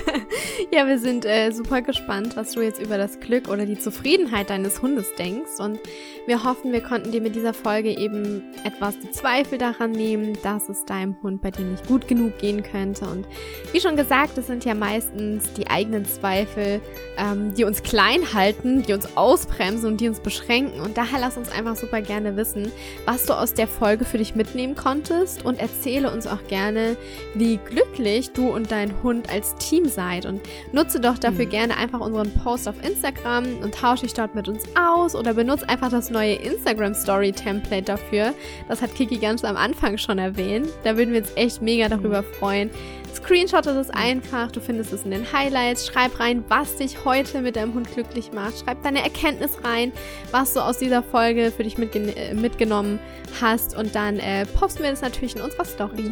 ja, wir sind äh, super gespannt, was du jetzt über das Glück oder die Zufriedenheit deines Hundes denkst. Und wir hoffen, wir konnten dir mit dieser Folge eben etwas die Zweifel daran nehmen, dass es deinem Hund bei dir nicht gut genug gehen könnte. Und wie schon gesagt, es sind ja meistens die eigenen Zweifel, ähm, die uns klein halten, die uns ausbremsen und die uns beschränken. Und daher lass uns einfach super gerne wissen, was du aus der Folge für dich mitnehmen konntest und erzähle uns auch gerne, wie glücklich du und dein Hund als Team seid. Und nutze doch dafür mhm. gerne einfach unseren Post auf Instagram und tausche dich dort mit uns aus oder benutze einfach das neue Instagram Story Template dafür. Das hat Kiki ganz am Anfang schon erwähnt. Da würden wir uns echt mega darüber freuen. Screenshotte es einfach, du findest es in den Highlights. Schreib rein, was dich heute mit deinem Hund glücklich macht. Schreib deine Erkenntnis rein, was du aus dieser Folge für dich mitgen äh, mitgenommen hast. Und dann äh, posten wir das natürlich in unserer Story.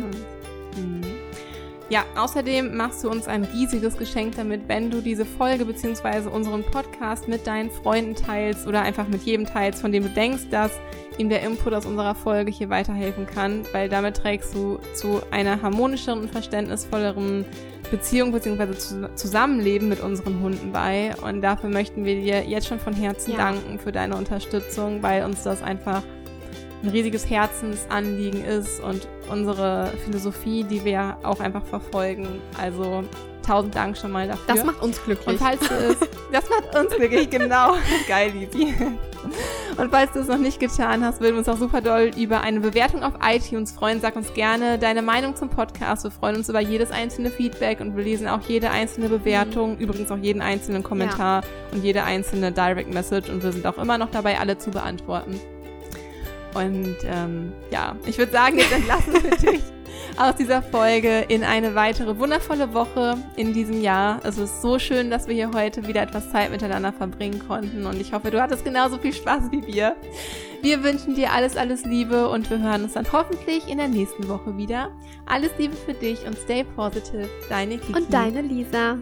Mhm. Ja, außerdem machst du uns ein riesiges Geschenk damit, wenn du diese Folge bzw. unseren Podcast mit deinen Freunden teilst oder einfach mit jedem teilst, von dem du denkst, dass ihm der Input aus unserer Folge hier weiterhelfen kann, weil damit trägst du zu einer harmonischeren und verständnisvolleren Beziehung bzw. Zusammenleben mit unseren Hunden bei. Und dafür möchten wir dir jetzt schon von Herzen ja. danken für deine Unterstützung, weil uns das einfach ein riesiges Herzensanliegen ist und unsere Philosophie, die wir auch einfach verfolgen. Also tausend Dank schon mal dafür. Das macht uns glücklich. Und falls du es, das macht uns glücklich, genau. Geil, Lisi. Und falls du es noch nicht getan hast, würden wir uns auch super doll über eine Bewertung auf iTunes freuen. Sag uns gerne deine Meinung zum Podcast. Wir freuen uns über jedes einzelne Feedback und wir lesen auch jede einzelne Bewertung, mhm. übrigens auch jeden einzelnen Kommentar ja. und jede einzelne Direct Message und wir sind auch immer noch dabei, alle zu beantworten. Und ähm, ja, ich würde sagen, jetzt entlassen wir dich aus dieser Folge in eine weitere wundervolle Woche in diesem Jahr. Es ist so schön, dass wir hier heute wieder etwas Zeit miteinander verbringen konnten und ich hoffe, du hattest genauso viel Spaß wie wir. Wir wünschen dir alles, alles Liebe und wir hören uns dann hoffentlich in der nächsten Woche wieder. Alles Liebe für dich und stay positive. Deine Kiki. Und deine Lisa.